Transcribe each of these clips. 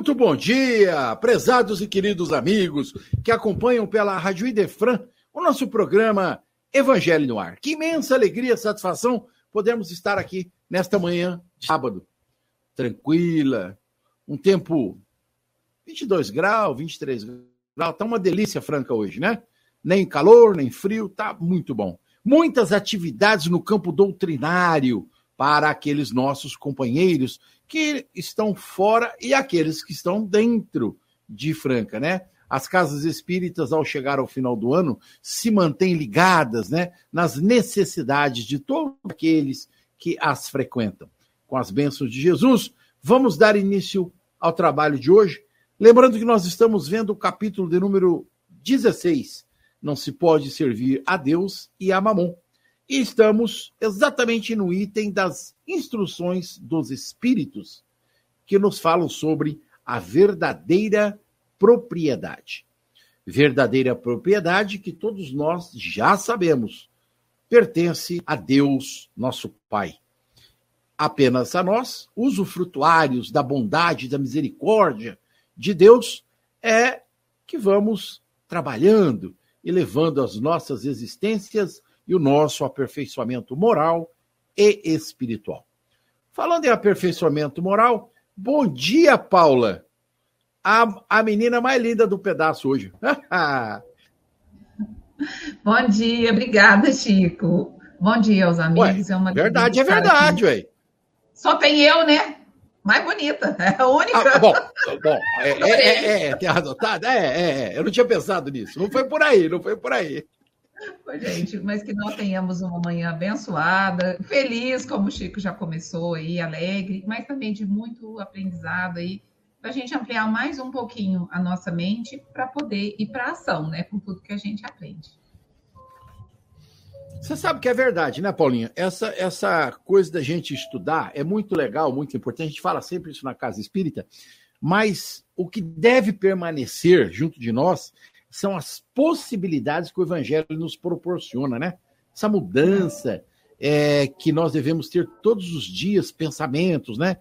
Muito bom dia, prezados e queridos amigos que acompanham pela Rádio Idefran o nosso programa Evangelho no Ar. Que imensa alegria satisfação podermos estar aqui nesta manhã sábado. Tranquila, um tempo 22 graus, 23 graus, tá uma delícia franca hoje, né? Nem calor, nem frio, tá muito bom. Muitas atividades no campo doutrinário para aqueles nossos companheiros que estão fora e aqueles que estão dentro de Franca, né? As casas espíritas, ao chegar ao final do ano, se mantêm ligadas né, nas necessidades de todos aqueles que as frequentam. Com as bênçãos de Jesus, vamos dar início ao trabalho de hoje. Lembrando que nós estamos vendo o capítulo de número 16. Não se pode servir a Deus e a Mamon. E estamos exatamente no item das instruções dos Espíritos, que nos falam sobre a verdadeira propriedade. Verdadeira propriedade que todos nós já sabemos pertence a Deus, nosso Pai. Apenas a nós, usufrutuários da bondade, da misericórdia de Deus, é que vamos trabalhando e levando as nossas existências e o nosso aperfeiçoamento moral e espiritual. Falando em aperfeiçoamento moral, bom dia, Paula. A, a menina mais linda do pedaço hoje. bom dia, obrigada, Chico. Bom dia aos amigos. Ué, é uma verdade, é verdade, ué. Só tem eu, né? Mais bonita, é a única. Ah, bom, bom é, é, é, é, adotado, é, é, é, eu não tinha pensado nisso. Não foi por aí, não foi por aí. Oi, gente, mas que nós tenhamos uma manhã abençoada, feliz, como o Chico já começou aí, alegre, mas também de muito aprendizado aí, para a gente ampliar mais um pouquinho a nossa mente para poder ir para ação, né, com tudo que a gente aprende. Você sabe que é verdade, né, Paulinha? Essa, essa coisa da gente estudar é muito legal, muito importante. A gente fala sempre isso na casa espírita, mas o que deve permanecer junto de nós são as possibilidades que o Evangelho nos proporciona, né? Essa mudança é, que nós devemos ter todos os dias, pensamentos, né?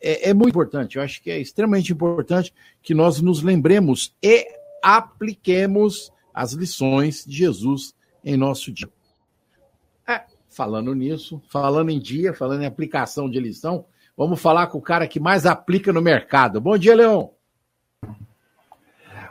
É, é muito importante, eu acho que é extremamente importante que nós nos lembremos e apliquemos as lições de Jesus em nosso dia. É, falando nisso, falando em dia, falando em aplicação de lição, vamos falar com o cara que mais aplica no mercado. Bom dia, Leão.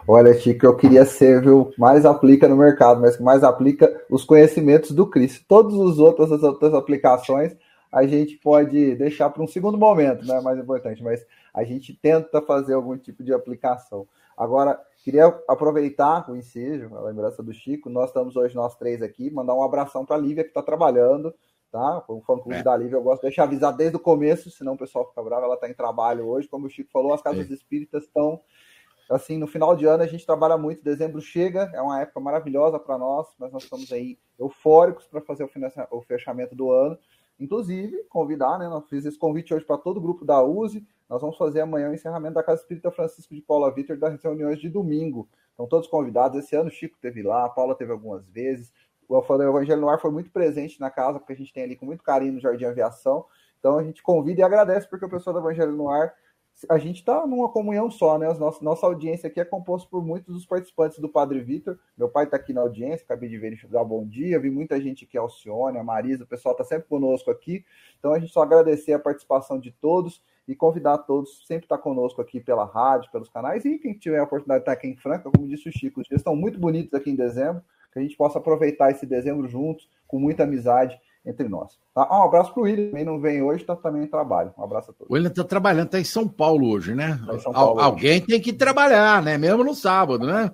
Olha, Chico, eu queria ser, viu, mais aplica no mercado, mas mais aplica os conhecimentos do Cristo. Todos os outros, as outras aplicações, a gente pode deixar para um segundo momento, né? Mais importante, mas a gente tenta fazer algum tipo de aplicação. Agora, queria aproveitar o ensejo, a lembrança do Chico. Nós estamos hoje, nós três aqui, mandar um abração para a Lívia, que está trabalhando, tá? O fã clube é. da Lívia, eu gosto de deixar avisar desde o começo, senão o pessoal fica bravo. Ela está em trabalho hoje, como o Chico falou, as casas é. espíritas estão assim, no final de ano a gente trabalha muito, dezembro chega, é uma época maravilhosa para nós, mas nós estamos aí eufóricos para fazer o fechamento do ano. Inclusive, convidar, né? Nós fiz esse convite hoje para todo o grupo da USE. Nós vamos fazer amanhã o encerramento da Casa Espírita Francisco de Paula Vitor das reuniões de domingo. Então, todos convidados. Esse ano Chico teve lá, a Paula teve algumas vezes. O Evangelho no Ar foi muito presente na casa, porque a gente tem ali com muito carinho no Jardim Aviação. Então, a gente convida e agradece, porque o pessoal do Evangelho no Ar a gente está numa comunhão só, né? Nossa, nossa audiência aqui é composta por muitos dos participantes do Padre Vitor. Meu pai está aqui na audiência, acabei de ver ele dar bom dia. Vi muita gente aqui, Alcione, a Marisa, o pessoal está sempre conosco aqui. Então a gente só agradecer a participação de todos e convidar todos sempre estar tá conosco aqui pela rádio, pelos canais. E quem tiver a oportunidade de estar aqui em Franca, como disse o Chico, os dias estão muito bonitos aqui em dezembro, que a gente possa aproveitar esse dezembro juntos, com muita amizade entre nós. Tá? Um abraço para o William, também não vem hoje, está também em trabalho. Um abraço a todos. O William está trabalhando, está em São Paulo hoje, né? Tá Paulo, Alguém hoje. tem que trabalhar, né? Mesmo no sábado, né?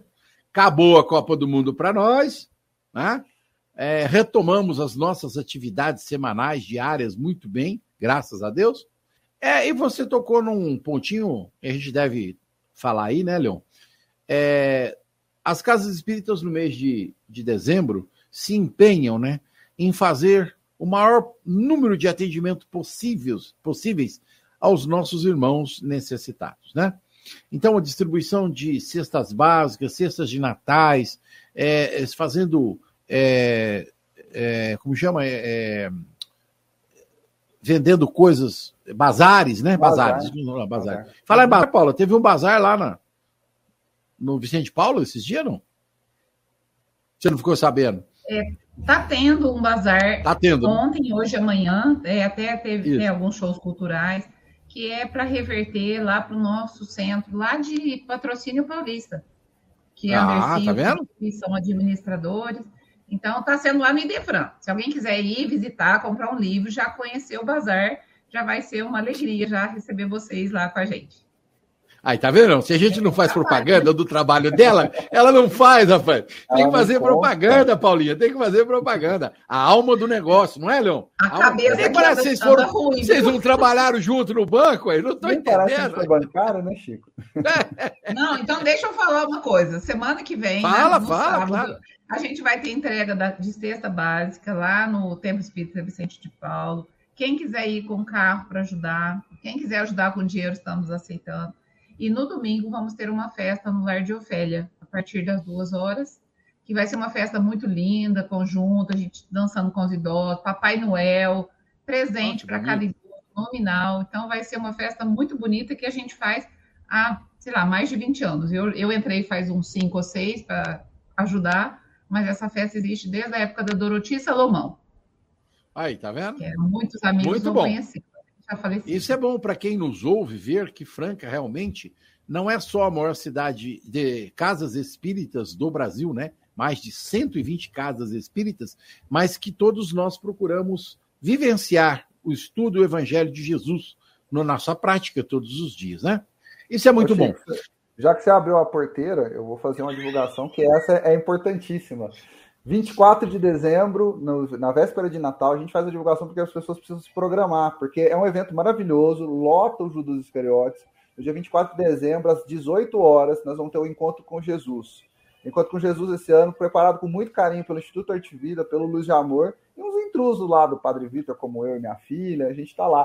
Acabou a Copa do Mundo para nós, né? É, retomamos as nossas atividades semanais, diárias, muito bem, graças a Deus. É, e você tocou num pontinho que a gente deve falar aí, né, Leon? É, as casas espíritas no mês de, de dezembro se empenham né, em fazer o maior número de atendimentos possíveis, possíveis aos nossos irmãos necessitados. Né? Então, a distribuição de cestas básicas, cestas de natais, é, é fazendo, é, é, como chama? É, é, vendendo coisas, bazares, né? Bazar. Bazares. Bazar. bazar. Fala aí, bazar, Paula, teve um bazar lá na, no Vicente Paulo esses dias, não? Você não ficou sabendo? É, tá tendo um bazar tá tendo, né? ontem, né? hoje, amanhã, é, até teve tem alguns shows culturais, que é para reverter lá para o nosso centro, lá de patrocínio paulista. Que ah, tá vendo? que são administradores. Então, está sendo lá no Idefran. Se alguém quiser ir visitar, comprar um livro, já conhecer o bazar, já vai ser uma alegria já receber vocês lá com a gente. Aí, tá vendo? Se a gente não faz propaganda do trabalho dela, ela não faz, rapaz. Tem que fazer propaganda, Paulinha. Tem que fazer propaganda. A alma do negócio, não é, Leon? A, a cabeça alma... parece vocês foram, ruim, vocês não trabalharam junto no banco aí? Não tô Nem entendendo. Parece bancário, né, Chico? Não, então deixa eu falar uma coisa. Semana que vem, fala, né, fala, sábado, claro. a gente vai ter entrega da, de cesta básica lá no Templo Espírita Vicente de Paulo. Quem quiser ir com carro para ajudar, quem quiser ajudar com dinheiro, estamos aceitando. E no domingo vamos ter uma festa no Lar de Ofélia, a partir das duas horas, que vai ser uma festa muito linda, conjunta, a gente dançando com os idosos, Papai Noel, presente para cada idoso, nominal. Então vai ser uma festa muito bonita que a gente faz há, sei lá, mais de 20 anos. Eu, eu entrei faz uns 5 ou 6 para ajudar, mas essa festa existe desde a época da Doroti Salomão. Aí, tá vendo? Que muitos amigos muito não bom. conheciam. Isso é bom para quem nos ouve ver que Franca realmente não é só a maior cidade de casas espíritas do Brasil, né? Mais de 120 casas espíritas, mas que todos nós procuramos vivenciar o estudo do Evangelho de Jesus na nossa prática todos os dias, né? Isso é muito Ô, bom. Já que você abriu a porteira, eu vou fazer uma divulgação que essa é importantíssima. 24 de dezembro, no, na véspera de Natal, a gente faz a divulgação porque as pessoas precisam se programar, porque é um evento maravilhoso, lota o Judas Iscariotes. No dia 24 de dezembro, às 18 horas, nós vamos ter o um encontro com Jesus. Encontro com Jesus esse ano, preparado com muito carinho pelo Instituto Arte Vida, pelo Luz de Amor, e uns intrusos lá do Padre Vitor, como eu e minha filha, a gente está lá,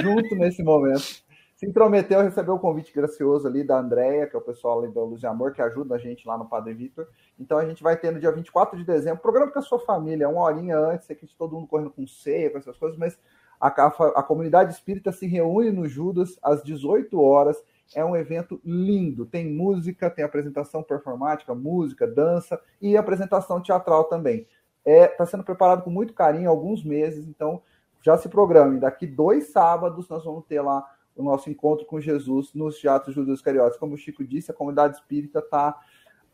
junto nesse momento se intrometeu, recebeu o convite gracioso ali da Andréia, que é o pessoal ali da Luz de Amor, que ajuda a gente lá no Padre Vitor. Então a gente vai ter no dia 24 de dezembro, programa com a sua família, uma horinha antes, sei que todo mundo correndo com ceia, com essas coisas, mas a, a, a comunidade espírita se reúne no Judas às 18 horas. É um evento lindo. Tem música, tem apresentação performática, música, dança e apresentação teatral também. Está é, tá sendo preparado com muito carinho, alguns meses, então já se programe. Daqui dois sábados nós vamos ter lá o nosso encontro com Jesus nos teatros judeus cariotas. Como o Chico disse, a comunidade espírita está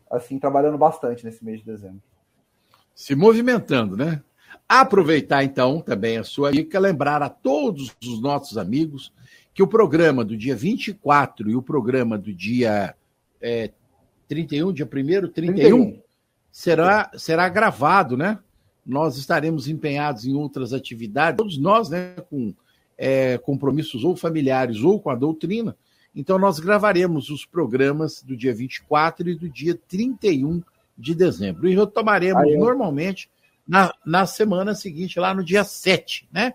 assim trabalhando bastante nesse mês de dezembro. Se movimentando, né? Aproveitar então também a sua dica, lembrar a todos os nossos amigos que o programa do dia 24 e o programa do dia é, 31, dia 1 31, 31, será, será gravado, né? Nós estaremos empenhados em outras atividades, todos nós, né, com é, compromissos ou familiares ou com a doutrina. Então, nós gravaremos os programas do dia 24 e do dia 31 de dezembro. E retomaremos Aí, normalmente na, na semana seguinte, lá no dia 7, né?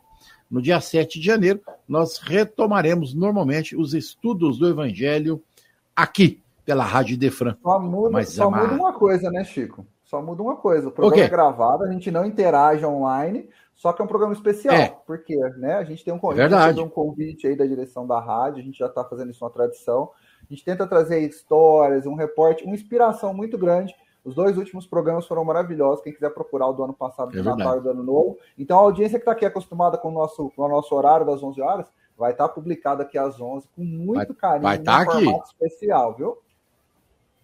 No dia 7 de janeiro, nós retomaremos normalmente os estudos do Evangelho aqui, pela Rádio Defran. Só muda, só muda uma coisa, né, Chico? Só muda uma coisa. O programa é gravado, a gente não interage online, só que é um programa especial, é. porque né, a gente tem um convite, é um convite aí da direção da rádio, a gente já está fazendo isso uma tradição. A gente tenta trazer histórias, um reporte, uma inspiração muito grande. Os dois últimos programas foram maravilhosos. Quem quiser procurar o do ano passado, do é Natal e do Ano Novo. Então, a audiência que está aqui acostumada com o, nosso, com o nosso horário das 11 horas, vai estar tá publicado aqui às 11 com muito vai, carinho, vai tá aqui. especial, viu?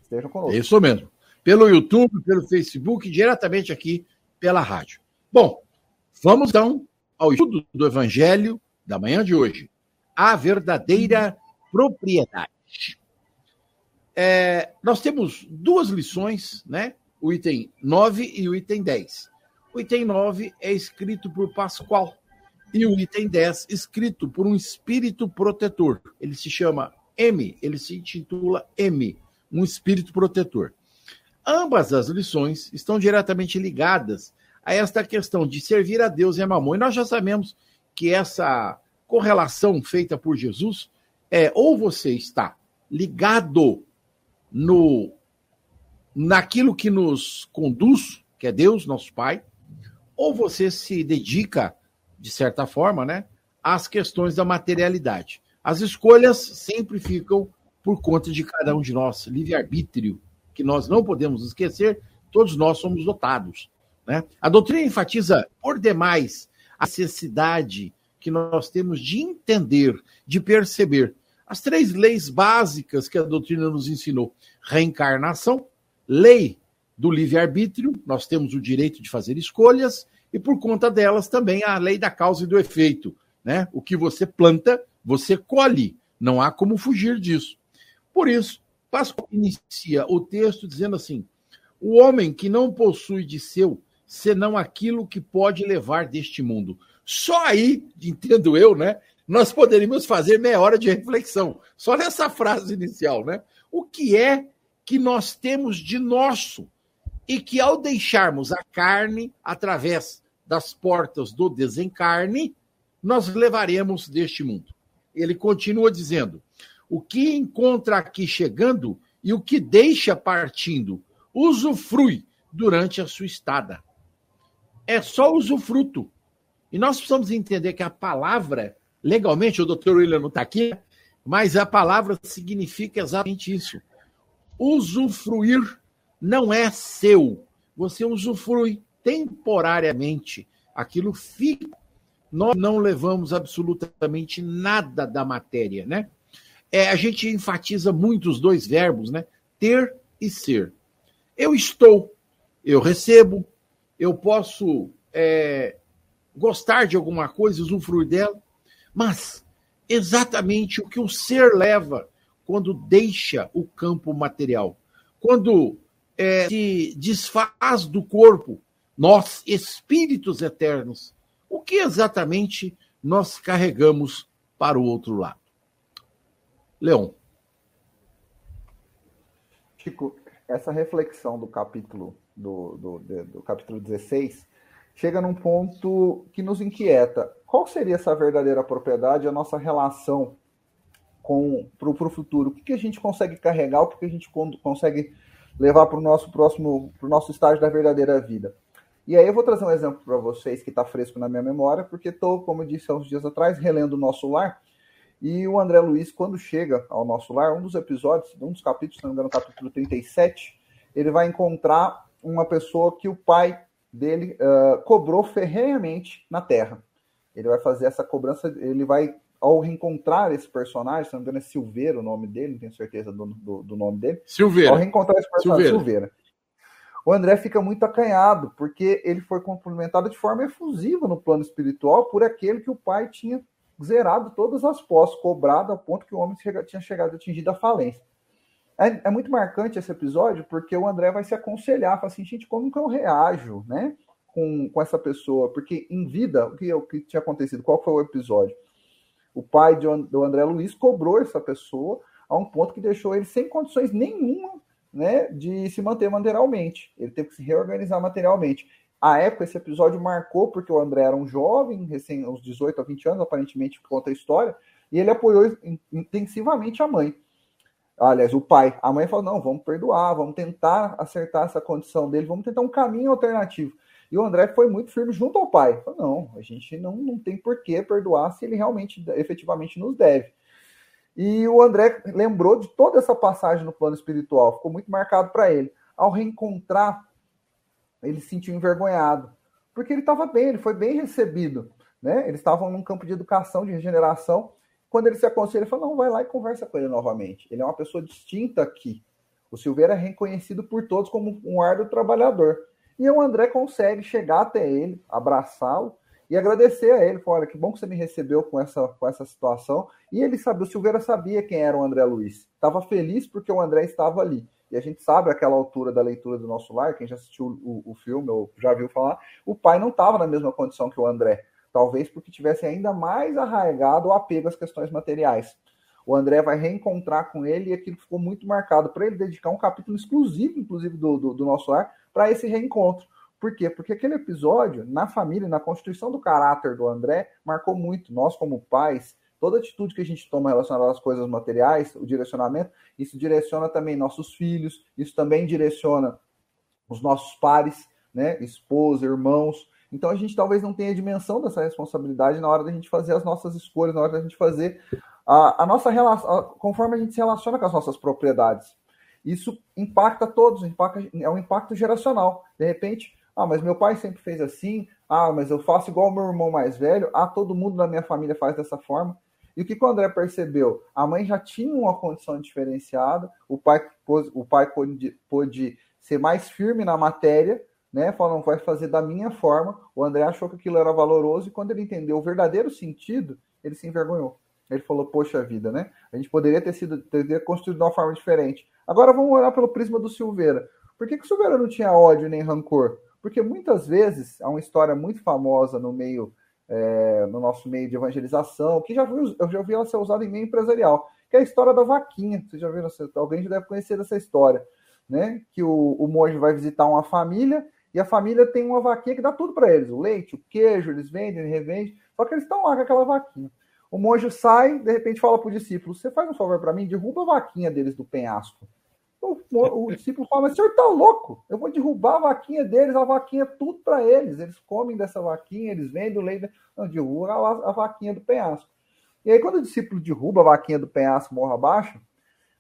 Estejam conosco. Isso mesmo. Pelo YouTube, pelo Facebook, diretamente aqui pela rádio. Bom, Vamos então ao estudo do Evangelho da manhã de hoje. A verdadeira propriedade. É, nós temos duas lições, né? O item 9 e o item 10. O item 9 é escrito por Pascoal e o item 10 escrito por um espírito protetor. Ele se chama M, ele se intitula M, um espírito protetor. Ambas as lições estão diretamente ligadas a esta questão de servir a Deus e a mamão. E nós já sabemos que essa correlação feita por Jesus é ou você está ligado no naquilo que nos conduz, que é Deus, nosso Pai, ou você se dedica de certa forma, né, às questões da materialidade. As escolhas sempre ficam por conta de cada um de nós, livre-arbítrio, que nós não podemos esquecer, todos nós somos dotados. Né? A doutrina enfatiza por demais a necessidade que nós temos de entender, de perceber as três leis básicas que a doutrina nos ensinou: reencarnação, lei do livre-arbítrio, nós temos o direito de fazer escolhas, e por conta delas também a lei da causa e do efeito. Né? O que você planta, você colhe. Não há como fugir disso. Por isso, Pascoal inicia o texto dizendo assim: o homem que não possui de seu senão aquilo que pode levar deste mundo. Só aí, entendo eu, né? Nós poderíamos fazer meia hora de reflexão, só nessa frase inicial, né? O que é que nós temos de nosso e que ao deixarmos a carne através das portas do desencarne, nós levaremos deste mundo. Ele continua dizendo: o que encontra aqui chegando e o que deixa partindo, usufrui durante a sua estada. É só usufruto. E nós precisamos entender que a palavra, legalmente, o doutor William não está aqui, mas a palavra significa exatamente isso. Usufruir não é seu. Você usufrui temporariamente. Aquilo fica. Nós não levamos absolutamente nada da matéria, né? é, a gente enfatiza muito os dois verbos, né? Ter e ser. Eu estou, eu recebo, eu posso é, gostar de alguma coisa, usufruir dela, mas exatamente o que o ser leva quando deixa o campo material, quando é, se desfaz do corpo, nós, espíritos eternos, o que exatamente nós carregamos para o outro lado? Leon. Chico, essa reflexão do capítulo do, do, do capítulo 16 chega num ponto que nos inquieta. Qual seria essa verdadeira propriedade, a nossa relação com para o futuro? O que, que a gente consegue carregar, o que, que a gente consegue levar para o nosso próximo, para o nosso estágio da verdadeira vida? E aí eu vou trazer um exemplo para vocês que está fresco na minha memória, porque estou, como eu disse há uns dias atrás, relendo o nosso lar e o André Luiz, quando chega ao nosso lar, um dos episódios, um dos capítulos, se não me engano, capítulo 37, ele vai encontrar uma pessoa que o pai dele uh, cobrou ferrenhamente na Terra. Ele vai fazer essa cobrança, ele vai, ao reencontrar esse personagem, se não me engano é Silveira o nome dele, não tenho certeza do, do, do nome dele. Silveira. Ao reencontrar esse personagem, Silveira. Silveira. O André fica muito acanhado, porque ele foi cumprimentado de forma efusiva no plano espiritual por aquele que o pai tinha zerado todas as posses, cobrado a ponto que o homem tinha chegado atingido a falência. É, é, muito marcante esse episódio, porque o André vai se aconselhar, fala assim, gente, como que eu reajo, né, com, com essa pessoa? Porque em vida, o que, o que tinha acontecido? Qual foi o episódio? O pai de, do André Luiz cobrou essa pessoa a um ponto que deixou ele sem condições nenhuma né, de se manter materialmente. Ele teve que se reorganizar materialmente. A época, esse episódio marcou porque o André era um jovem, recém, uns 18 a 20 anos, aparentemente, conta a história, e ele apoiou intensivamente a mãe. Aliás, o pai. A mãe falou: não, vamos perdoar, vamos tentar acertar essa condição dele, vamos tentar um caminho alternativo. E o André foi muito firme junto ao pai. Falou, não, a gente não, não tem por que perdoar se ele realmente, efetivamente, nos deve. E o André lembrou de toda essa passagem no plano espiritual, ficou muito marcado para ele. Ao reencontrar ele se sentiu envergonhado, porque ele estava bem, ele foi bem recebido, né? Eles estavam num campo de educação, de regeneração. Quando ele se aconselha, ele falou: não, vai lá e conversa com ele novamente. Ele é uma pessoa distinta aqui. O Silveira é reconhecido por todos como um árduo trabalhador. E o André consegue chegar até ele, abraçá-lo e agradecer a ele. Falar, olha, que bom que você me recebeu com essa, com essa situação. E ele sabia, o Silveira sabia quem era o André Luiz. Estava feliz porque o André estava ali e a gente sabe aquela altura da leitura do nosso lar, quem já assistiu o, o filme ou já viu falar, o pai não estava na mesma condição que o André, talvez porque tivesse ainda mais arraigado o apego às questões materiais. o André vai reencontrar com ele e aquilo ficou muito marcado para ele dedicar um capítulo exclusivo, inclusive, do, do, do nosso ar, para esse reencontro. Por quê? Porque aquele episódio, na família, na constituição do caráter do André, marcou muito. Nós, como pais, toda atitude que a gente toma relacionada às coisas materiais, o direcionamento, isso direciona também nossos filhos, isso também direciona os nossos pares, né? Esposa, irmãos. Então a gente talvez não tenha dimensão dessa responsabilidade na hora da gente fazer as nossas escolhas, na hora da gente fazer a, a nossa relação, conforme a gente se relaciona com as nossas propriedades. Isso impacta todos, impacta, é um impacto geracional. De repente, ah, mas meu pai sempre fez assim, ah, mas eu faço igual meu irmão mais velho, ah, todo mundo na minha família faz dessa forma. E o que o André percebeu? A mãe já tinha uma condição diferenciada, o pai, o pai pôde, pôde ser mais firme na matéria, né? Falando, vai fazer da minha forma. O André achou que aquilo era valoroso e quando ele entendeu o verdadeiro sentido, ele se envergonhou. Ele falou, poxa vida, né? A gente poderia ter sido ter construído de uma forma diferente. Agora vamos olhar pelo prisma do Silveira. Por que, que o Silveira não tinha ódio nem rancor? Porque muitas vezes há uma história muito famosa no meio, é, no nosso meio de evangelização, que já vi, eu já vi ela ser usada em meio empresarial, que é a história da vaquinha. Vocês já viram? Alguém já deve conhecer essa história, né? Que o, o monge vai visitar uma família e a família tem uma vaquinha que dá tudo para eles: o leite, o queijo, eles vendem, revendem. Só que eles estão lá com aquela vaquinha. O monge sai, de repente fala para o discípulo: Você faz um favor para mim, derruba a vaquinha deles do penhasco. O, o, discípulo fala: Mas o senhor está louco? Eu vou derrubar a vaquinha deles, a vaquinha é tudo para eles. Eles comem dessa vaquinha, eles vendem o leite. Não, derruba a, a vaquinha do penhasco. E aí, quando o discípulo derruba a vaquinha do penhasco morra abaixo,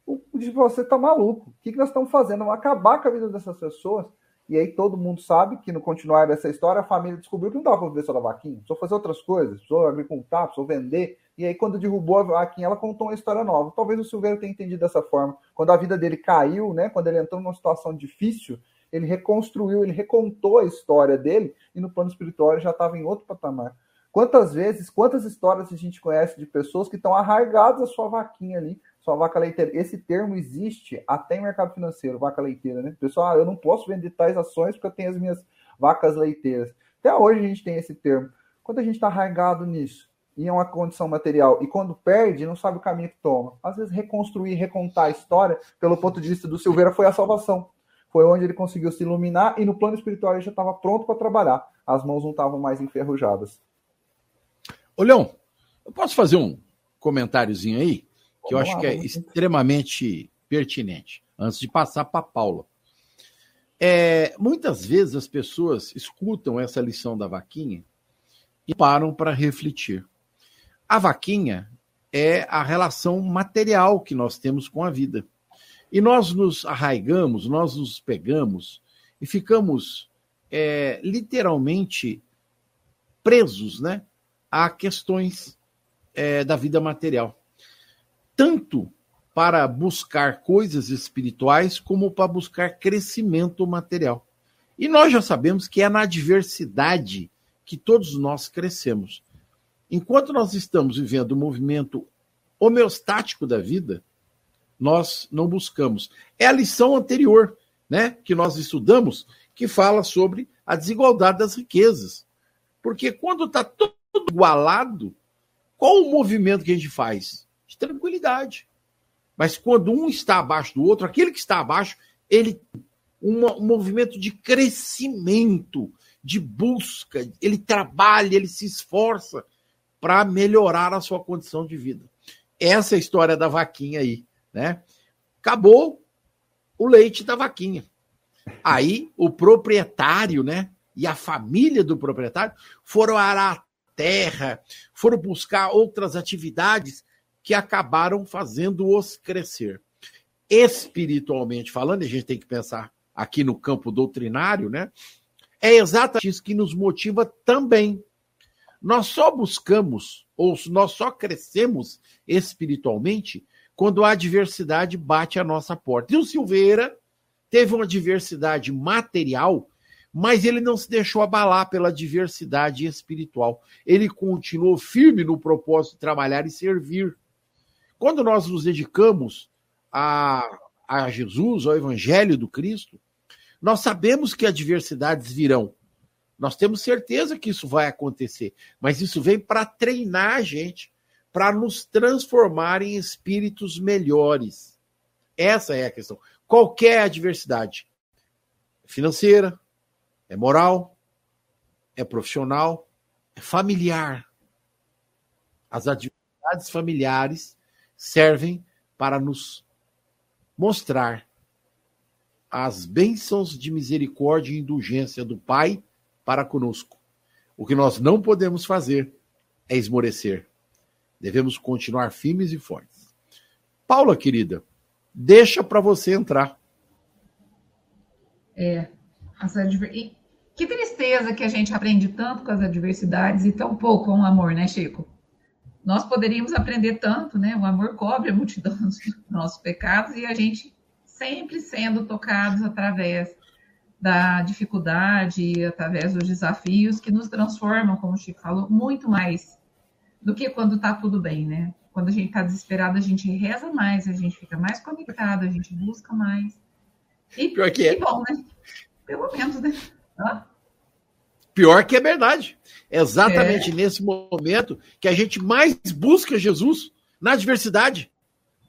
o, o discípulo Você está maluco? O que, que nós estamos fazendo? Vamos acabar com a vida dessas pessoas. E aí todo mundo sabe que no continuar dessa história, a família descobriu que não dava para viver só da vaquinha, precisou fazer outras coisas, precisou agricultar, precisou vender. E aí, quando derrubou a vaquinha, ela contou uma história nova. Talvez o Silveira tenha entendido dessa forma. Quando a vida dele caiu, né? Quando ele entrou numa situação difícil, ele reconstruiu, ele recontou a história dele e no plano espiritual ele já estava em outro patamar. Quantas vezes, quantas histórias a gente conhece de pessoas que estão arraigadas à sua vaquinha ali, sua vaca leiteira. Esse termo existe até em mercado financeiro, vaca leiteira, né? Pessoal, ah, eu não posso vender tais ações porque eu tenho as minhas vacas leiteiras. Até hoje a gente tem esse termo. Quando a gente está arraigado nisso, em uma condição material, e quando perde, não sabe o caminho que toma. Às vezes, reconstruir, recontar a história, pelo ponto de vista do Silveira, foi a salvação. Foi onde ele conseguiu se iluminar e no plano espiritual ele já estava pronto para trabalhar. As mãos não estavam mais enferrujadas. Ô, eu posso fazer um comentáriozinho aí? Que eu acho que é extremamente pertinente, antes de passar para a Paula. É, muitas vezes as pessoas escutam essa lição da vaquinha e param para refletir. A vaquinha é a relação material que nós temos com a vida. E nós nos arraigamos, nós nos pegamos e ficamos é, literalmente presos né, a questões é, da vida material tanto para buscar coisas espirituais como para buscar crescimento material. E nós já sabemos que é na adversidade que todos nós crescemos. Enquanto nós estamos vivendo o movimento homeostático da vida, nós não buscamos. É a lição anterior, né, que nós estudamos, que fala sobre a desigualdade das riquezas. Porque quando está tudo igualado, qual o movimento que a gente faz? De tranquilidade. Mas quando um está abaixo do outro, aquele que está abaixo, ele um, movimento de crescimento, de busca, ele trabalha, ele se esforça para melhorar a sua condição de vida. Essa é a história da vaquinha aí, né? Acabou o leite da vaquinha. Aí o proprietário, né, e a família do proprietário foram arar a terra, foram buscar outras atividades que acabaram fazendo-os crescer. Espiritualmente falando, a gente tem que pensar aqui no campo doutrinário, né? É exatamente isso que nos motiva também. Nós só buscamos, ou nós só crescemos espiritualmente quando a adversidade bate a nossa porta. E o Silveira teve uma diversidade material, mas ele não se deixou abalar pela diversidade espiritual. Ele continuou firme no propósito de trabalhar e servir. Quando nós nos dedicamos a, a Jesus, ao Evangelho do Cristo, nós sabemos que adversidades virão. Nós temos certeza que isso vai acontecer, mas isso vem para treinar a gente, para nos transformar em espíritos melhores. Essa é a questão. Qualquer adversidade financeira, é moral, é profissional, é familiar. As adversidades familiares servem para nos mostrar as bênçãos de misericórdia e indulgência do Pai para conosco. O que nós não podemos fazer é esmorecer. Devemos continuar firmes e fortes. Paula, querida, deixa para você entrar. É, adver... que tristeza que a gente aprende tanto com as adversidades e tão pouco com o amor, né, Chico? Nós poderíamos aprender tanto, né? O amor cobre a multidão dos nossos pecados e a gente sempre sendo tocados através da dificuldade, através dos desafios que nos transformam, como o Chico falou, muito mais do que quando está tudo bem, né? Quando a gente está desesperado, a gente reza mais, a gente fica mais conectado, a gente busca mais. E, Pior que é. bom, né? Pelo menos, né? Ah. Pior que é verdade. É exatamente é. nesse momento que a gente mais busca Jesus na adversidade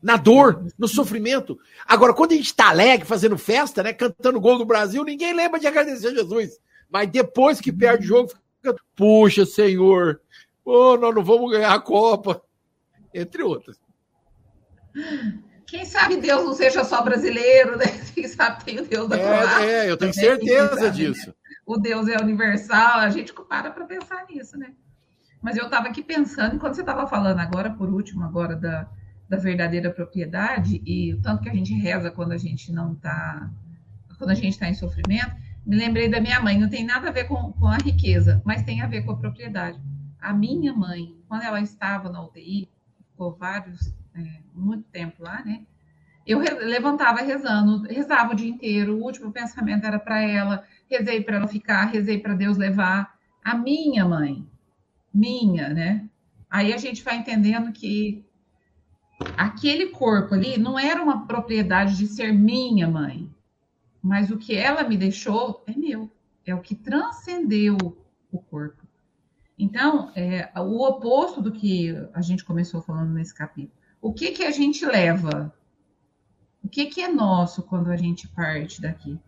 na dor, no sofrimento. Agora, quando a gente está alegre, fazendo festa, né, cantando gol do Brasil, ninguém lembra de agradecer a Jesus. Mas depois que perde o jogo, fica, puxa, Senhor, oh, nós não vamos ganhar a Copa, entre outras. Quem sabe Deus não seja só brasileiro, né? Quem sabe tem o Deus da. É, é eu tenho certeza sabe, disso. O Deus é universal, a gente para para pensar nisso, né? Mas eu estava aqui pensando, enquanto você estava falando agora, por último, agora da, da verdadeira propriedade e o tanto que a gente reza quando a gente não está, quando a gente está em sofrimento, me lembrei da minha mãe. Não tem nada a ver com, com a riqueza, mas tem a ver com a propriedade. A minha mãe, quando ela estava na UTI, ficou vários, é, muito tempo lá, né? Eu levantava rezando, rezava o dia inteiro. O último pensamento era para ela, rezei para ela ficar, rezei para Deus levar. A minha mãe, minha, né? Aí a gente vai entendendo que aquele corpo ali não era uma propriedade de ser minha mãe, mas o que ela me deixou é meu, é o que transcendeu o corpo. Então, é, o oposto do que a gente começou falando nesse capítulo. O que que a gente leva? O que que é nosso quando a gente parte daqui?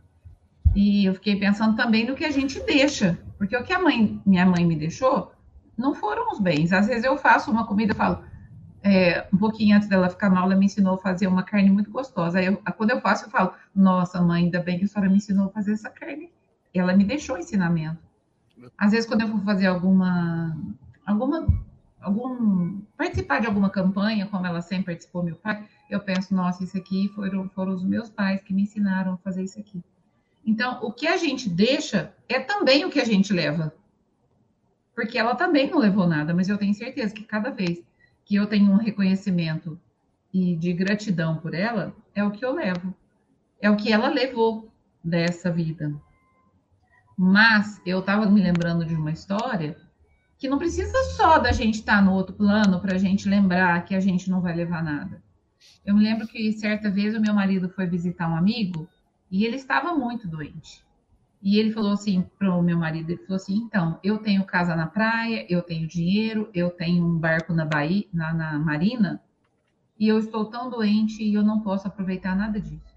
E eu fiquei pensando também no que a gente deixa, porque o que a mãe, minha mãe me deixou não foram os bens. Às vezes eu faço uma comida e falo, é, um pouquinho antes dela ficar mal, ela me ensinou a fazer uma carne muito gostosa. Aí, eu, quando eu faço, eu falo: Nossa, mãe, ainda bem que a senhora me ensinou a fazer essa carne. Ela me deixou ensinamento. Às vezes, quando eu vou fazer alguma, alguma, algum, participar de alguma campanha, como ela sempre participou, meu pai, eu penso: Nossa, isso aqui foram, foram os meus pais que me ensinaram a fazer isso aqui. Então, o que a gente deixa é também o que a gente leva. Porque ela também não levou nada, mas eu tenho certeza que cada vez que eu tenho um reconhecimento e de gratidão por ela, é o que eu levo. É o que ela levou dessa vida. Mas eu estava me lembrando de uma história que não precisa só da gente estar tá no outro plano para a gente lembrar que a gente não vai levar nada. Eu me lembro que certa vez o meu marido foi visitar um amigo e ele estava muito doente. E ele falou assim para o meu marido, ele falou assim, então, eu tenho casa na praia, eu tenho dinheiro, eu tenho um barco na Bahia, na, na Marina, e eu estou tão doente e eu não posso aproveitar nada disso.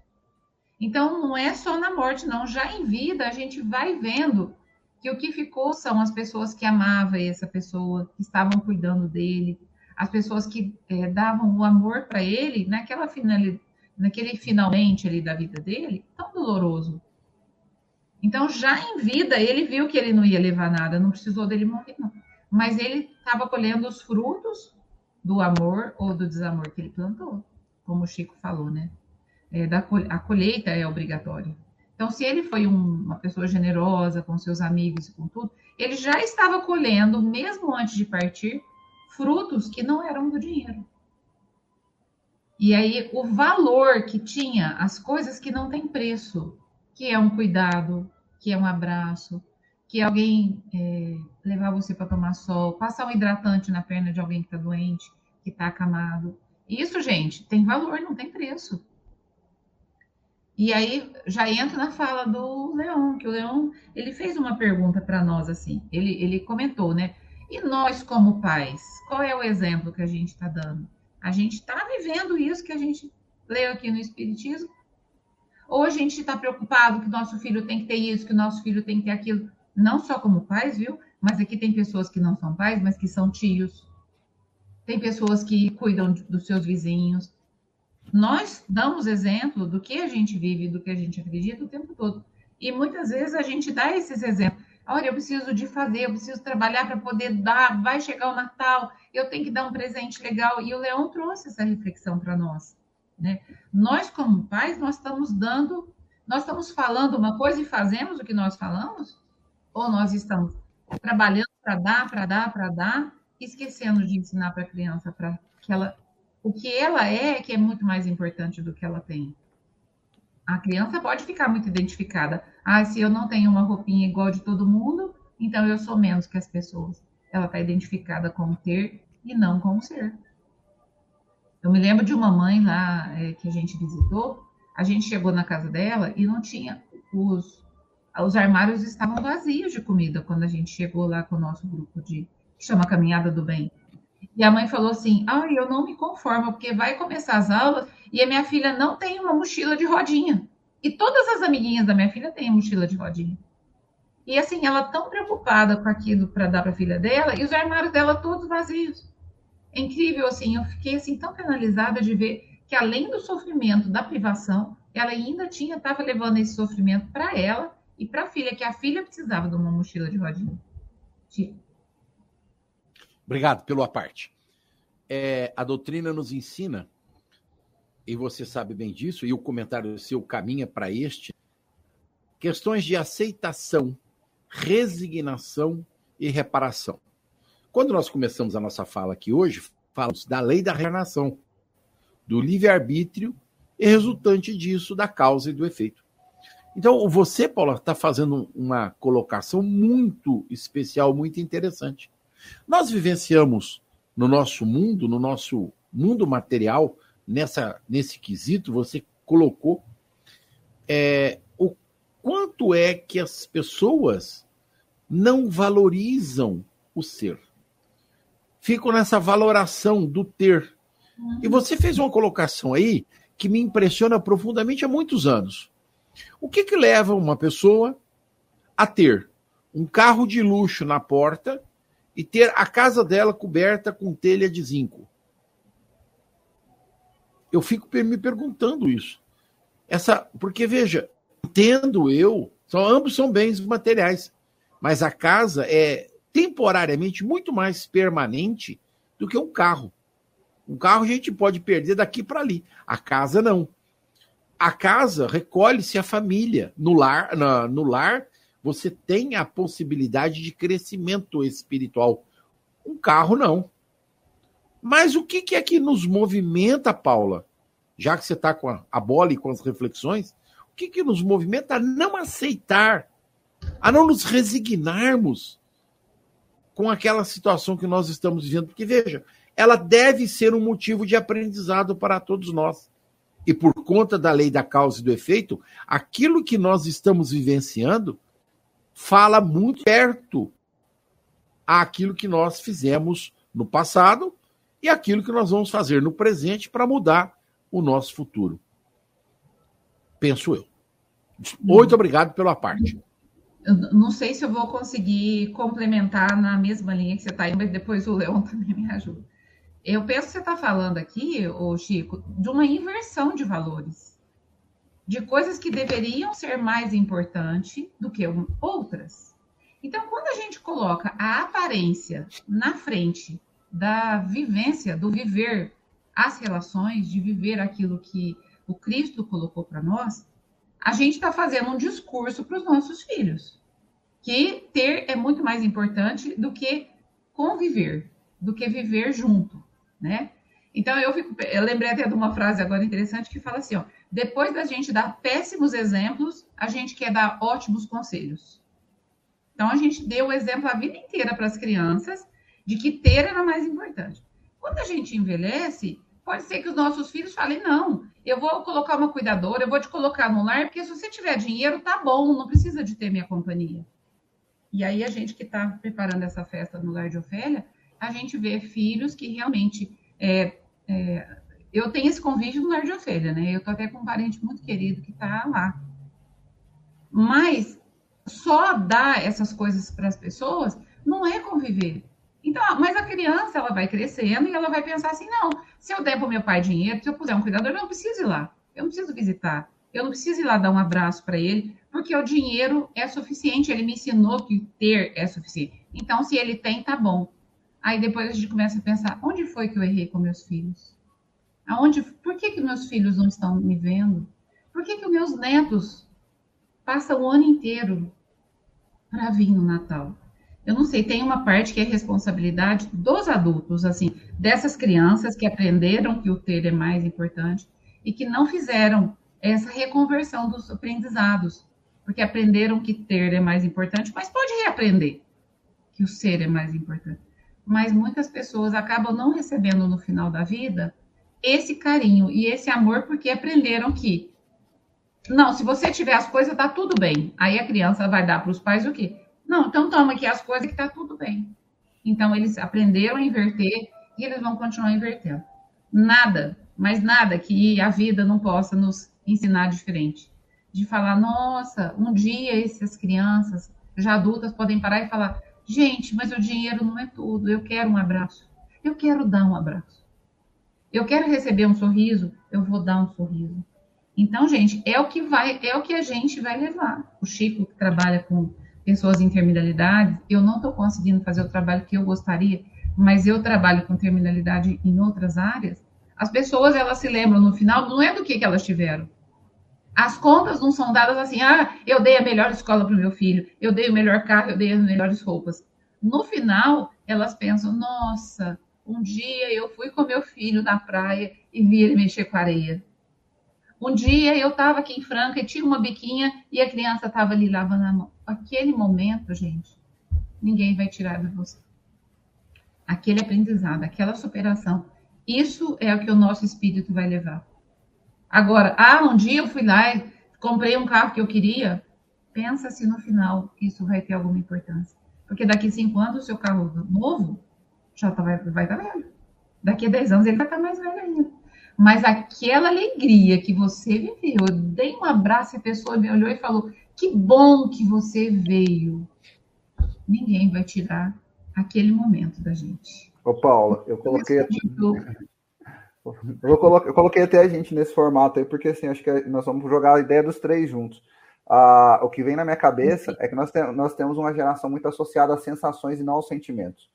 Então, não é só na morte, não. Já em vida, a gente vai vendo que o que ficou são as pessoas que amavam essa pessoa, que estavam cuidando dele, as pessoas que é, davam o amor para ele naquela finalidade, naquele finalmente ali da vida dele, tão doloroso. Então, já em vida, ele viu que ele não ia levar nada, não precisou dele morrer, não. Mas ele estava colhendo os frutos do amor ou do desamor que ele plantou, como o Chico falou, né? É, da, a colheita é obrigatória. Então, se ele foi um, uma pessoa generosa com seus amigos e com tudo, ele já estava colhendo, mesmo antes de partir, frutos que não eram do dinheiro. E aí, o valor que tinha as coisas que não têm preço, que é um cuidado, que é um abraço, que alguém é, levar você para tomar sol, passar um hidratante na perna de alguém que está doente, que está acamado. Isso, gente, tem valor, não tem preço. E aí já entra na fala do Leão, que o Leão ele fez uma pergunta para nós assim. Ele, ele comentou, né? E nós, como pais, qual é o exemplo que a gente está dando? A gente está vivendo isso que a gente leu aqui no Espiritismo? Ou a gente está preocupado que nosso filho tem que ter isso, que nosso filho tem que ter aquilo? Não só como pais, viu? Mas aqui tem pessoas que não são pais, mas que são tios. Tem pessoas que cuidam dos seus vizinhos. Nós damos exemplo do que a gente vive, do que a gente acredita o tempo todo. E muitas vezes a gente dá esses exemplos. Olha, eu preciso de fazer, eu preciso trabalhar para poder dar, vai chegar o Natal, eu tenho que dar um presente legal. E o Leão trouxe essa reflexão para nós. Né? Nós, como pais, nós estamos dando, nós estamos falando uma coisa e fazemos o que nós falamos? Ou nós estamos trabalhando para dar, para dar, para dar, esquecendo de ensinar para a criança para que ela o que ela é que é muito mais importante do que ela tem. A criança pode ficar muito identificada. Ah, se eu não tenho uma roupinha igual de todo mundo, então eu sou menos que as pessoas. Ela está identificada com o ter e não com o ser. Eu me lembro de uma mãe lá é, que a gente visitou. A gente chegou na casa dela e não tinha os os armários estavam vazios de comida quando a gente chegou lá com o nosso grupo de que chama Caminhada do Bem. E a mãe falou assim: "Ah, eu não me conformo porque vai começar as aulas e a minha filha não tem uma mochila de rodinha. E todas as amiguinhas da minha filha têm mochila de rodinha. E assim, ela tão preocupada com aquilo para dar para a filha dela e os armários dela todos vazios. É incrível assim, eu fiquei assim tão penalizada de ver que além do sofrimento da privação, ela ainda tinha estava levando esse sofrimento para ela e para a filha, que a filha precisava de uma mochila de rodinha. Obrigado pelo aparte. É, a doutrina nos ensina, e você sabe bem disso, e o comentário seu caminha para este, questões de aceitação, resignação e reparação. Quando nós começamos a nossa fala aqui hoje, falamos da lei da reencarnação, do livre-arbítrio e resultante disso da causa e do efeito. Então, você, Paula, está fazendo uma colocação muito especial, muito interessante. Nós vivenciamos no nosso mundo, no nosso mundo material, nessa, nesse quesito, você colocou é, o quanto é que as pessoas não valorizam o ser. Ficam nessa valoração do ter. E você fez uma colocação aí que me impressiona profundamente há muitos anos. O que, que leva uma pessoa a ter um carro de luxo na porta e ter a casa dela coberta com telha de zinco? Eu fico me perguntando isso. Essa, porque veja, entendo eu, são ambos são bens materiais, mas a casa é temporariamente muito mais permanente do que um carro. Um carro a gente pode perder daqui para ali. A casa não a casa recolhe-se a família. No lar, na, no lar, você tem a possibilidade de crescimento espiritual. Um carro, não. Mas o que, que é que nos movimenta, Paula? Já que você está com a, a, bola e com as reflexões, o que, que nos movimenta a não aceitar, a não nos resignarmos com aquela situação que nós estamos vivendo? Porque, veja, ela deve ser um motivo de aprendizado para todos nós e por conta da lei da causa e do efeito, aquilo que nós estamos vivenciando fala muito perto àquilo que nós fizemos no passado e aquilo que nós vamos fazer no presente para mudar o nosso futuro. Penso eu. Muito obrigado pela parte. Eu não sei se eu vou conseguir complementar na mesma linha que você está aí, mas depois o Leão também me ajuda. Eu penso que você está falando aqui, ô Chico, de uma inversão de valores, de coisas que deveriam ser mais importantes do que outras. Então, quando a gente coloca a aparência na frente da vivência, do viver as relações, de viver aquilo que o Cristo colocou para nós, a gente está fazendo um discurso para os nossos filhos, que ter é muito mais importante do que conviver, do que viver junto né? Então eu fico, eu lembrei até de uma frase agora interessante que fala assim, ó, depois da gente dar péssimos exemplos, a gente quer dar ótimos conselhos. Então a gente deu o exemplo a vida inteira para as crianças de que ter era mais importante. Quando a gente envelhece, pode ser que os nossos filhos falem: não, eu vou colocar uma cuidadora, eu vou te colocar no lar, porque se você tiver dinheiro, tá bom, não precisa de ter minha companhia. E aí a gente que está preparando essa festa no Lar de Ofélia, a gente vê filhos que realmente é, é, eu tenho esse convite no Lar de Ofélia, né? Eu tô até com um parente muito querido que está lá. Mas só dar essas coisas para as pessoas não é conviver. Então, mas a criança, ela vai crescendo e ela vai pensar assim, não, se eu der para o meu pai dinheiro, se eu puser um cuidador, eu não preciso ir lá. Eu não preciso visitar. Eu não preciso ir lá dar um abraço para ele, porque o dinheiro é suficiente. Ele me ensinou que ter é suficiente. Então, se ele tem, tá bom. Aí depois a gente começa a pensar, onde foi que eu errei com meus filhos? Aonde, por que, que meus filhos não estão me vendo? Por que, que meus netos passam o ano inteiro para vir no Natal? Eu não sei, tem uma parte que é responsabilidade dos adultos, assim, dessas crianças que aprenderam que o ter é mais importante e que não fizeram essa reconversão dos aprendizados, porque aprenderam que ter é mais importante, mas pode reaprender que o ser é mais importante. Mas muitas pessoas acabam não recebendo no final da vida esse carinho e esse amor porque aprenderam que não, se você tiver as coisas, tá tudo bem. Aí a criança vai dar para os pais o quê? Não, então toma aqui as coisas que tá tudo bem. Então eles aprenderam a inverter e eles vão continuar invertendo. Nada, mas nada que a vida não possa nos ensinar diferente. De falar, nossa, um dia essas crianças, já adultas, podem parar e falar: gente, mas o dinheiro não é tudo, eu quero um abraço. Eu quero dar um abraço. Eu quero receber um sorriso, eu vou dar um sorriso. Então, gente, é o que vai, é o que a gente vai levar. O Chico que trabalha com pessoas em terminalidade, eu não estou conseguindo fazer o trabalho que eu gostaria, mas eu trabalho com terminalidade em outras áreas. As pessoas elas se lembram no final não é do que, que elas tiveram, as contas não são dadas assim, ah, eu dei a melhor escola para o meu filho, eu dei o melhor carro, eu dei as melhores roupas. No final, elas pensam, nossa, um dia eu fui com meu filho na praia e vi ele mexer com areia. Um dia eu estava aqui em Franca e tinha uma biquinha e a criança estava ali lavando a mão. Aquele momento, gente, ninguém vai tirar de você. Aquele aprendizado, aquela superação. Isso é o que o nosso espírito vai levar. Agora, ah, um dia eu fui lá e comprei um carro que eu queria. Pensa se no final isso vai ter alguma importância. Porque daqui cinco anos o seu carro novo já tá, vai, estar tá velho. Daqui a dez anos ele vai estar tá mais velho ainda. Mas aquela alegria que você viveu, eu dei um abraço e a pessoa me olhou e falou: Que bom que você veio. Ninguém vai tirar aquele momento da gente. Ô, Paula, eu coloquei. Eu, coloquei, eu coloquei até a gente nesse formato aí, porque assim, acho que nós vamos jogar a ideia dos três juntos. Ah, o que vem na minha cabeça é que nós, te, nós temos uma geração muito associada a sensações e não aos sentimentos.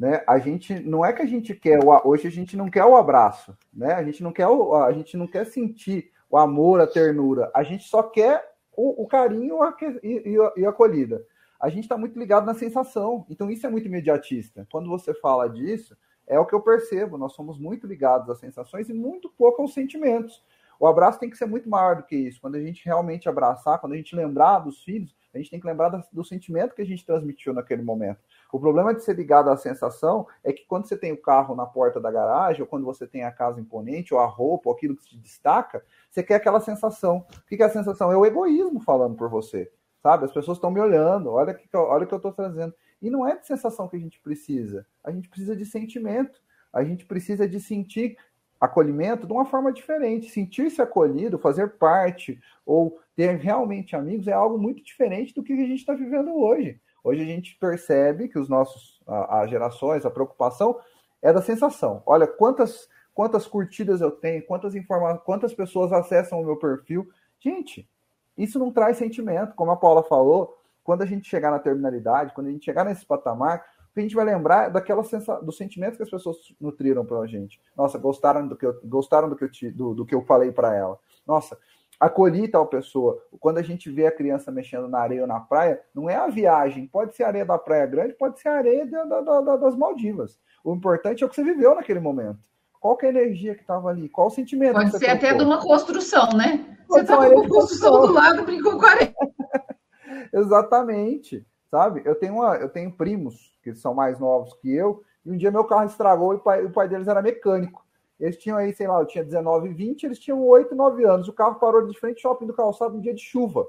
Né? A gente não é que a gente quer o, hoje a gente não quer o abraço, né? A gente não quer o, a gente não quer sentir o amor, a ternura. A gente só quer o, o carinho a, e, e, a acolhida. A gente está muito ligado na sensação. Então isso é muito imediatista. Quando você fala disso, é o que eu percebo. Nós somos muito ligados às sensações e muito pouco aos sentimentos. O abraço tem que ser muito maior do que isso. Quando a gente realmente abraçar, quando a gente lembrar dos filhos, a gente tem que lembrar do sentimento que a gente transmitiu naquele momento. O problema de ser ligado à sensação é que quando você tem o carro na porta da garagem, ou quando você tem a casa imponente, ou a roupa, ou aquilo que se destaca, você quer aquela sensação. O que é a sensação? É o egoísmo falando por você. Sabe? As pessoas estão me olhando, olha, que, olha o que eu estou trazendo. E não é de sensação que a gente precisa, a gente precisa de sentimento, a gente precisa de sentir acolhimento de uma forma diferente. Sentir-se acolhido, fazer parte ou ter realmente amigos é algo muito diferente do que a gente está vivendo hoje. Hoje a gente percebe que os nossos as gerações, a preocupação é da sensação. Olha quantas quantas curtidas eu tenho, quantas informações, quantas pessoas acessam o meu perfil. Gente, isso não traz sentimento, como a Paula falou quando a gente chegar na terminalidade, quando a gente chegar nesse patamar, a gente vai lembrar daquela sensação, do sentimento que as pessoas nutriram para a gente. Nossa, gostaram do que eu, gostaram do que eu, te, do, do que eu falei para ela. Nossa, acolhi tal pessoa. Quando a gente vê a criança mexendo na areia ou na praia, não é a viagem. Pode ser a areia da Praia Grande, pode ser a areia da, da, da, das Maldivas. O importante é o que você viveu naquele momento. Qual que é a energia que estava ali? Qual o sentimento? Pode ser até de uma construção, né? Pode você estava com a construção do lado, brincou com a areia. Exatamente, sabe? Eu tenho, uma, eu tenho primos que são mais novos que eu, e um dia meu carro estragou e o pai, o pai deles era mecânico. Eles tinham aí, sei lá, eu tinha 19, 20, eles tinham 8, 9 anos. O carro parou de frente ao shopping do calçado um dia de chuva.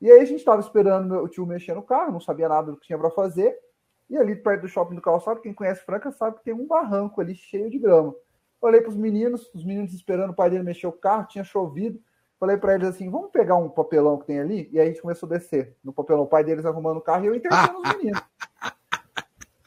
E aí a gente estava esperando o tio mexer no carro, não sabia nada do que tinha para fazer. E ali perto do shopping do calçado, quem conhece Franca sabe que tem um barranco ali cheio de grama. Olhei para os meninos, os meninos esperando o pai dele mexer o carro, tinha chovido. Falei para eles assim: vamos pegar um papelão que tem ali? E aí a gente começou a descer no papelão. O pai deles arrumando o carro e eu entretendo os meninos.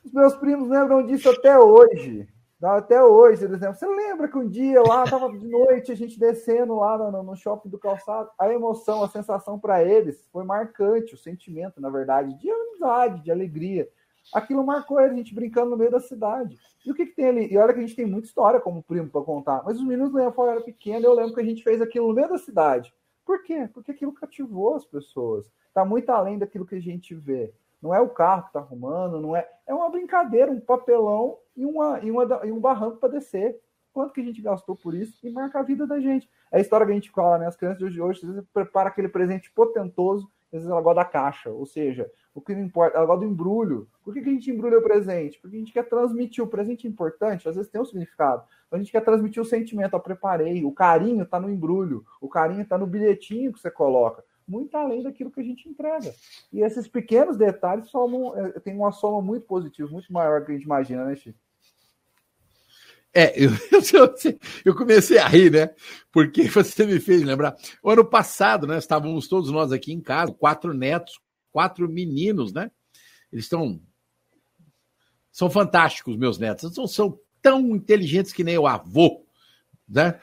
Os meus primos lembram disso até hoje. Até hoje, eles lembram. Você lembra que um dia lá, estava de noite, a gente descendo lá no, no shopping do calçado? A emoção, a sensação para eles foi marcante, o sentimento, na verdade, de amizade, de alegria. Aquilo marcou a gente brincando no meio da cidade. E o que, que tem ali? E olha que a gente tem muita história como primo para contar. Mas os meninos lembram, eu era pequeno, eu lembro que a gente fez aquilo no meio da cidade. Por quê? Porque aquilo cativou as pessoas. Está muito além daquilo que a gente vê. Não é o carro que está arrumando, não é. É uma brincadeira, um papelão e, uma, e, uma, e um barranco para descer. Quanto que a gente gastou por isso e marca a vida da gente. É a história que a gente fala, né? As crianças de hoje, hoje vezes, prepara aquele presente potentoso, às vezes ela gosta da caixa. Ou seja, o que não importa, ela gosta do embrulho. Por que, que a gente embrulha o presente? Porque a gente quer transmitir o presente importante, às vezes tem um significado. Então a gente quer transmitir o sentimento, eu preparei, o carinho está no embrulho, o carinho está no bilhetinho que você coloca muito além daquilo que a gente entrega. E esses pequenos detalhes somam, é, tem uma soma muito positiva, muito maior do que a gente imagina, né, Chico? É, eu, eu, comecei a rir, né? Porque você me fez lembrar. O ano passado, né? Estávamos todos nós aqui em casa, quatro netos, quatro meninos, né? Eles estão. São fantásticos, meus netos. Eles são tão inteligentes que nem o avô, né?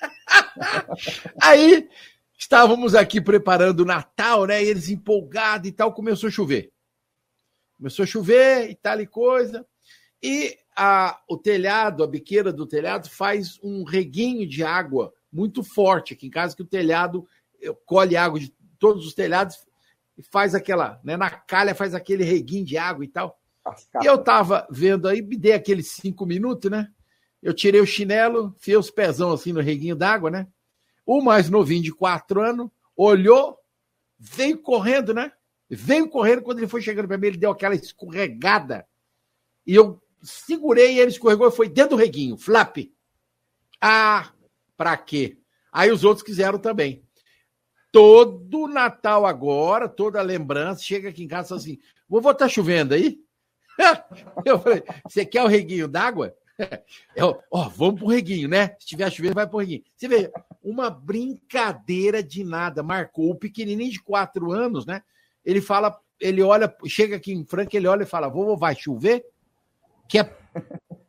Aí Estávamos aqui preparando o Natal, né? E eles empolgados e tal, começou a chover. Começou a chover e tal e coisa. E a, o telhado, a biqueira do telhado, faz um reguinho de água muito forte aqui em casa, que o telhado eh, colhe água de todos os telhados e faz aquela, né? Na calha faz aquele reguinho de água e tal. E eu tava vendo aí, me dei aqueles cinco minutos, né? Eu tirei o chinelo, fiei os pezão assim no reguinho d'água, né? O mais novinho de quatro anos olhou, veio correndo, né? Veio correndo. Quando ele foi chegando para mim, ele deu aquela escorregada. E eu segurei, ele escorregou e foi dentro do reguinho, flap. Ah, pra quê? Aí os outros quiseram também. Todo Natal agora, toda lembrança, chega aqui em casa assim: vovô, tá chovendo aí? Eu falei: você quer o reguinho d'água? Ó, vamos pro reguinho, né? Se tiver chovendo, vai pro reguinho. Você vê, uma brincadeira de nada. Marcou o pequenininho de quatro anos, né? Ele fala, ele olha, chega aqui em Franca, ele olha e fala: vovô, vai chover? Que é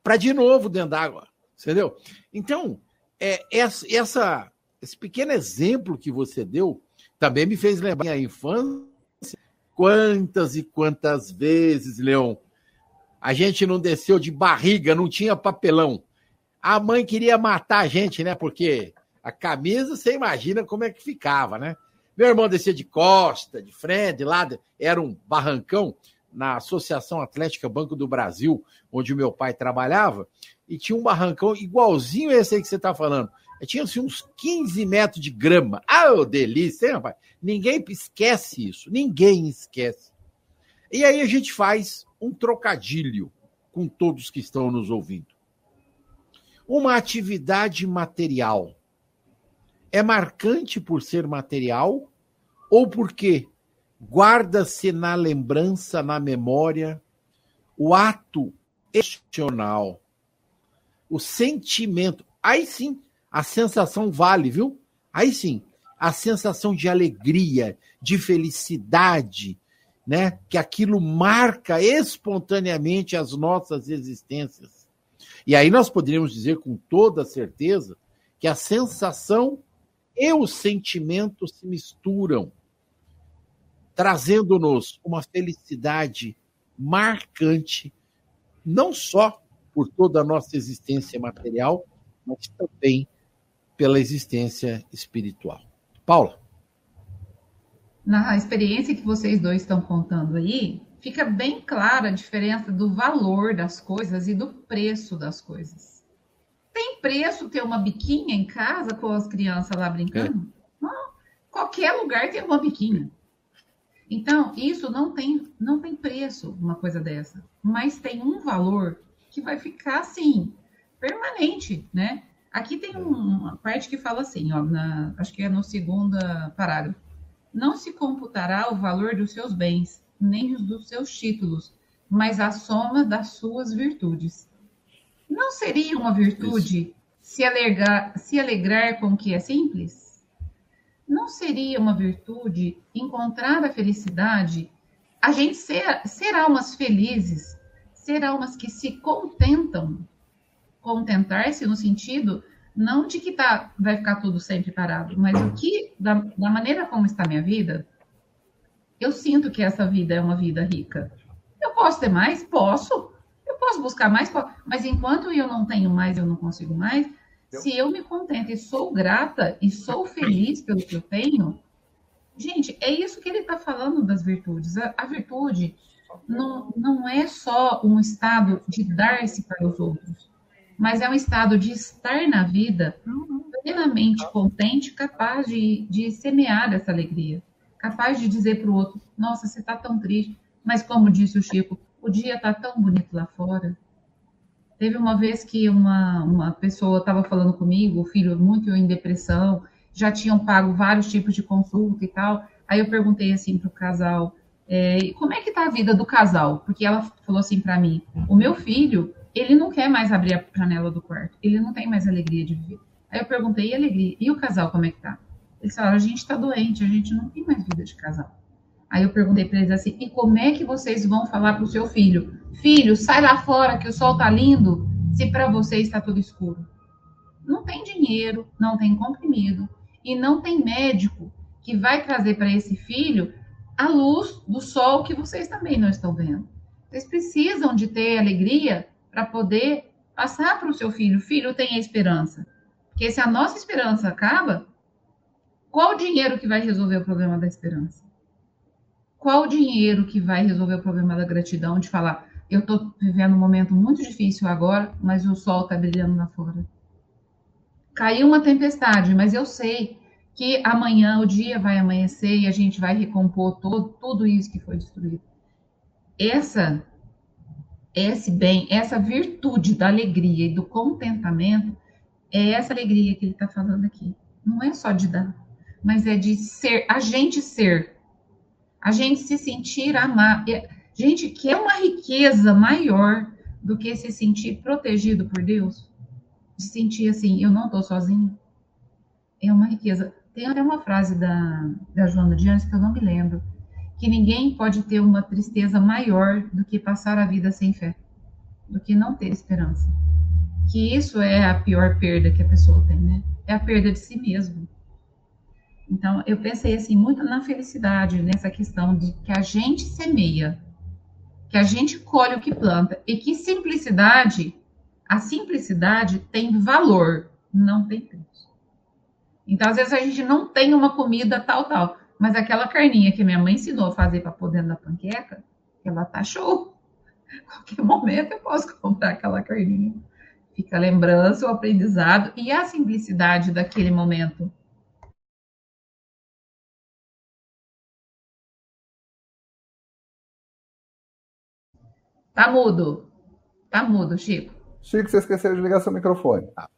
para de novo dentro d'água, entendeu? Então, é, essa, esse pequeno exemplo que você deu também me fez lembrar a infância. Quantas e quantas vezes, Leão, a gente não desceu de barriga, não tinha papelão. A mãe queria matar a gente, né? Porque a camisa, você imagina como é que ficava, né? Meu irmão descia de costa, de frente, de lado, era um barrancão na Associação Atlética Banco do Brasil, onde meu pai trabalhava, e tinha um barrancão igualzinho esse aí que você está falando. Tinha assim, uns 15 metros de grama. Ah, oh, delícia, hein, rapaz? Ninguém esquece isso, ninguém esquece. E aí a gente faz um trocadilho com todos que estão nos ouvindo. Uma atividade material é marcante por ser material ou porque guarda-se na lembrança, na memória, o ato emocional, o sentimento. Aí sim, a sensação vale, viu? Aí sim, a sensação de alegria, de felicidade, né? Que aquilo marca espontaneamente as nossas existências. E aí nós poderíamos dizer com toda certeza que a sensação e o sentimento se misturam, trazendo-nos uma felicidade marcante, não só por toda a nossa existência material, mas também pela existência espiritual. Paula na experiência que vocês dois estão contando aí, fica bem clara a diferença do valor das coisas e do preço das coisas. Tem preço ter uma biquinha em casa com as crianças lá brincando? É. Não, qualquer lugar tem uma biquinha. Então, isso não tem, não tem preço, uma coisa dessa. Mas tem um valor que vai ficar assim, permanente, né? Aqui tem uma parte que fala assim, ó, na, acho que é no segundo parágrafo não se computará o valor dos seus bens, nem os dos seus títulos, mas a soma das suas virtudes. Não seria uma virtude se alegrar, se alegrar com o que é simples? Não seria uma virtude encontrar a felicidade? A gente ser, ser almas felizes, ser almas que se contentam. Contentar-se no sentido não de que tá, vai ficar tudo sempre parado, mas o que, da, da maneira como está minha vida, eu sinto que essa vida é uma vida rica. Eu posso ter mais? Posso. Eu posso buscar mais? Mas enquanto eu não tenho mais, eu não consigo mais, se eu me contento e sou grata e sou feliz pelo que eu tenho, gente, é isso que ele está falando das virtudes. A, a, virtude não, não é só um estado de dar-se para os outros, mas é um estado de estar na vida plenamente contente, capaz de, de semear essa alegria, capaz de dizer para o outro: Nossa, você está tão triste, mas como disse o Chico, o dia está tão bonito lá fora. Teve uma vez que uma, uma pessoa estava falando comigo, o filho muito em depressão, já tinham pago vários tipos de consulta e tal. Aí eu perguntei assim para o casal, é, como é que tá a vida do casal? Porque ela falou assim para mim, o meu filho, ele não quer mais abrir a janela do quarto, ele não tem mais alegria de viver. Aí eu perguntei, e alegria? E o casal, como é que tá? Eles falaram, a gente está doente, a gente não tem mais vida de casal. Aí eu perguntei para eles assim: e como é que vocês vão falar para o seu filho? Filho, sai lá fora que o sol tá lindo, se para você está tudo escuro. Não tem dinheiro, não tem comprimido e não tem médico que vai trazer para esse filho a luz do sol que vocês também não estão vendo. Vocês precisam de ter alegria para poder passar para o seu filho. Filho, tenha esperança. Porque se a nossa esperança acaba, qual o dinheiro que vai resolver o problema da esperança? Qual o dinheiro que vai resolver o problema da gratidão, de falar, eu estou vivendo um momento muito difícil agora, mas o sol está brilhando lá fora. Caiu uma tempestade, mas eu sei que amanhã o dia vai amanhecer e a gente vai recompor todo, tudo isso que foi destruído. Essa, esse bem, essa virtude da alegria e do contentamento, é essa alegria que ele está falando aqui. Não é só de dar, mas é de ser, a gente ser a gente se sentir amado. Gente, que é uma riqueza maior do que se sentir protegido por Deus? De sentir assim, eu não estou sozinho. É uma riqueza. Tem até uma frase da, da Joana de Anjos que eu não me lembro, que ninguém pode ter uma tristeza maior do que passar a vida sem fé, do que não ter esperança. Que isso é a pior perda que a pessoa tem, né? É a perda de si mesmo. Então, eu pensei assim muito na felicidade, nessa questão de que a gente semeia, que a gente colhe o que planta e que simplicidade, a simplicidade tem valor, não tem preço. Então, às vezes a gente não tem uma comida tal, tal, mas aquela carninha que minha mãe ensinou a fazer para pôr dentro da panqueca, ela tá show. Qualquer momento eu posso comprar aquela carninha. Fica a lembrança, o aprendizado e a simplicidade daquele momento Tá mudo. Tá mudo, Chico. Chico, você esqueceu de ligar seu microfone. Ah.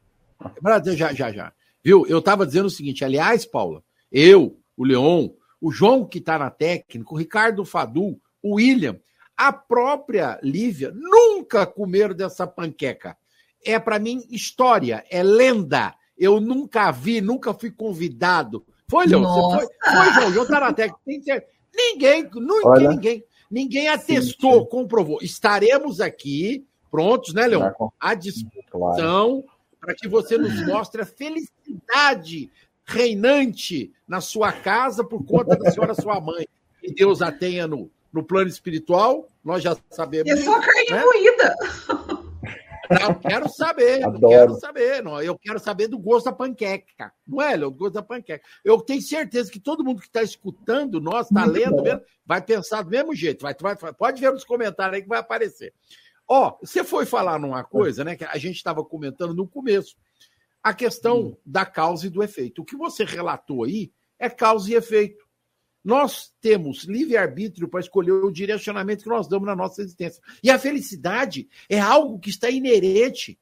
Já, já, já. Viu? Eu estava dizendo o seguinte, aliás, Paula, eu, o Leon, o João que está na técnica, o Ricardo Fadu, o William, a própria Lívia nunca comeram dessa panqueca. É para mim história, é lenda. Eu nunca vi, nunca fui convidado. Foi, Leon? Você foi? Foi, João. João tá na técnica. Ninguém, nunca Olha. ninguém. Ninguém atestou, sim, sim. comprovou. Estaremos aqui prontos, né, Leon? À disposição claro. para que você nos mostre a felicidade reinante na sua casa por conta da senhora sua mãe. Que Deus a tenha no, no plano espiritual, nós já sabemos. É só carne né? moída. Não, quero saber, Adoro. quero saber. Não, eu quero saber do gosto da panqueca. Não é, o gosto da panqueca. Eu tenho certeza que todo mundo que está escutando, nós, está lendo, mesmo, vai pensar do mesmo jeito. Vai, vai, pode ver nos comentários aí que vai aparecer. Ó, você foi falar numa coisa, né, que a gente estava comentando no começo, a questão hum. da causa e do efeito. O que você relatou aí é causa e efeito. Nós temos livre-arbítrio para escolher o direcionamento que nós damos na nossa existência. E a felicidade é algo que está inerente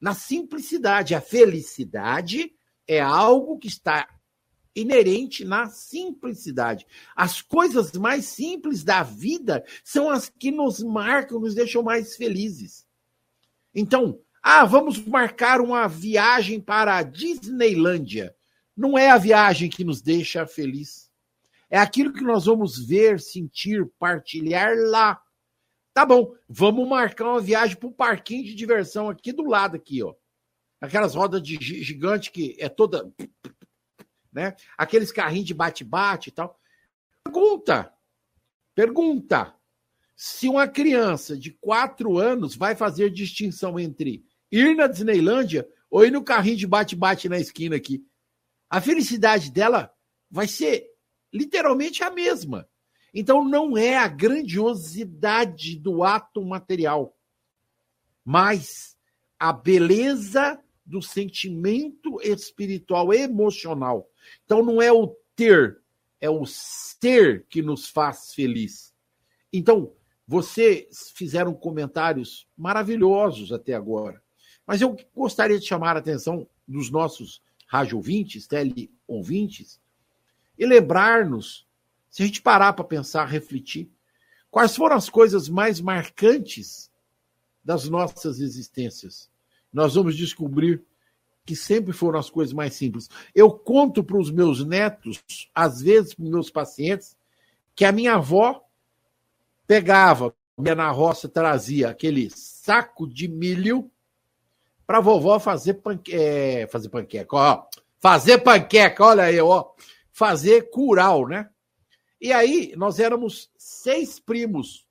na simplicidade. A felicidade é algo que está inerente na simplicidade. As coisas mais simples da vida são as que nos marcam, nos deixam mais felizes. Então, ah, vamos marcar uma viagem para a Disneylândia. Não é a viagem que nos deixa feliz. É aquilo que nós vamos ver, sentir, partilhar lá. Tá bom, vamos marcar uma viagem para o parquinho de diversão aqui do lado aqui, ó. Aquelas rodas de gigante que é toda né? Aqueles carrinhos de bate-bate e tal. Pergunta, pergunta, se uma criança de quatro anos vai fazer distinção entre ir na Disneylândia ou ir no carrinho de bate-bate na esquina aqui. A felicidade dela vai ser literalmente a mesma. Então não é a grandiosidade do ato material, mas a beleza do sentimento espiritual emocional. Então não é o ter, é o ser que nos faz feliz. Então, vocês fizeram comentários maravilhosos até agora, mas eu gostaria de chamar a atenção dos nossos rádio ouvintes, tele ouvintes, e lembrar-nos, se a gente parar para pensar, refletir, quais foram as coisas mais marcantes das nossas existências. Nós vamos descobrir que sempre foram as coisas mais simples. Eu conto para os meus netos, às vezes para os meus pacientes, que a minha avó pegava, ia na roça, trazia aquele saco de milho para a vovó fazer, panque... É, fazer panqueca. Ó, fazer panqueca, olha aí, ó. Fazer curau, né? E aí, nós éramos seis primos.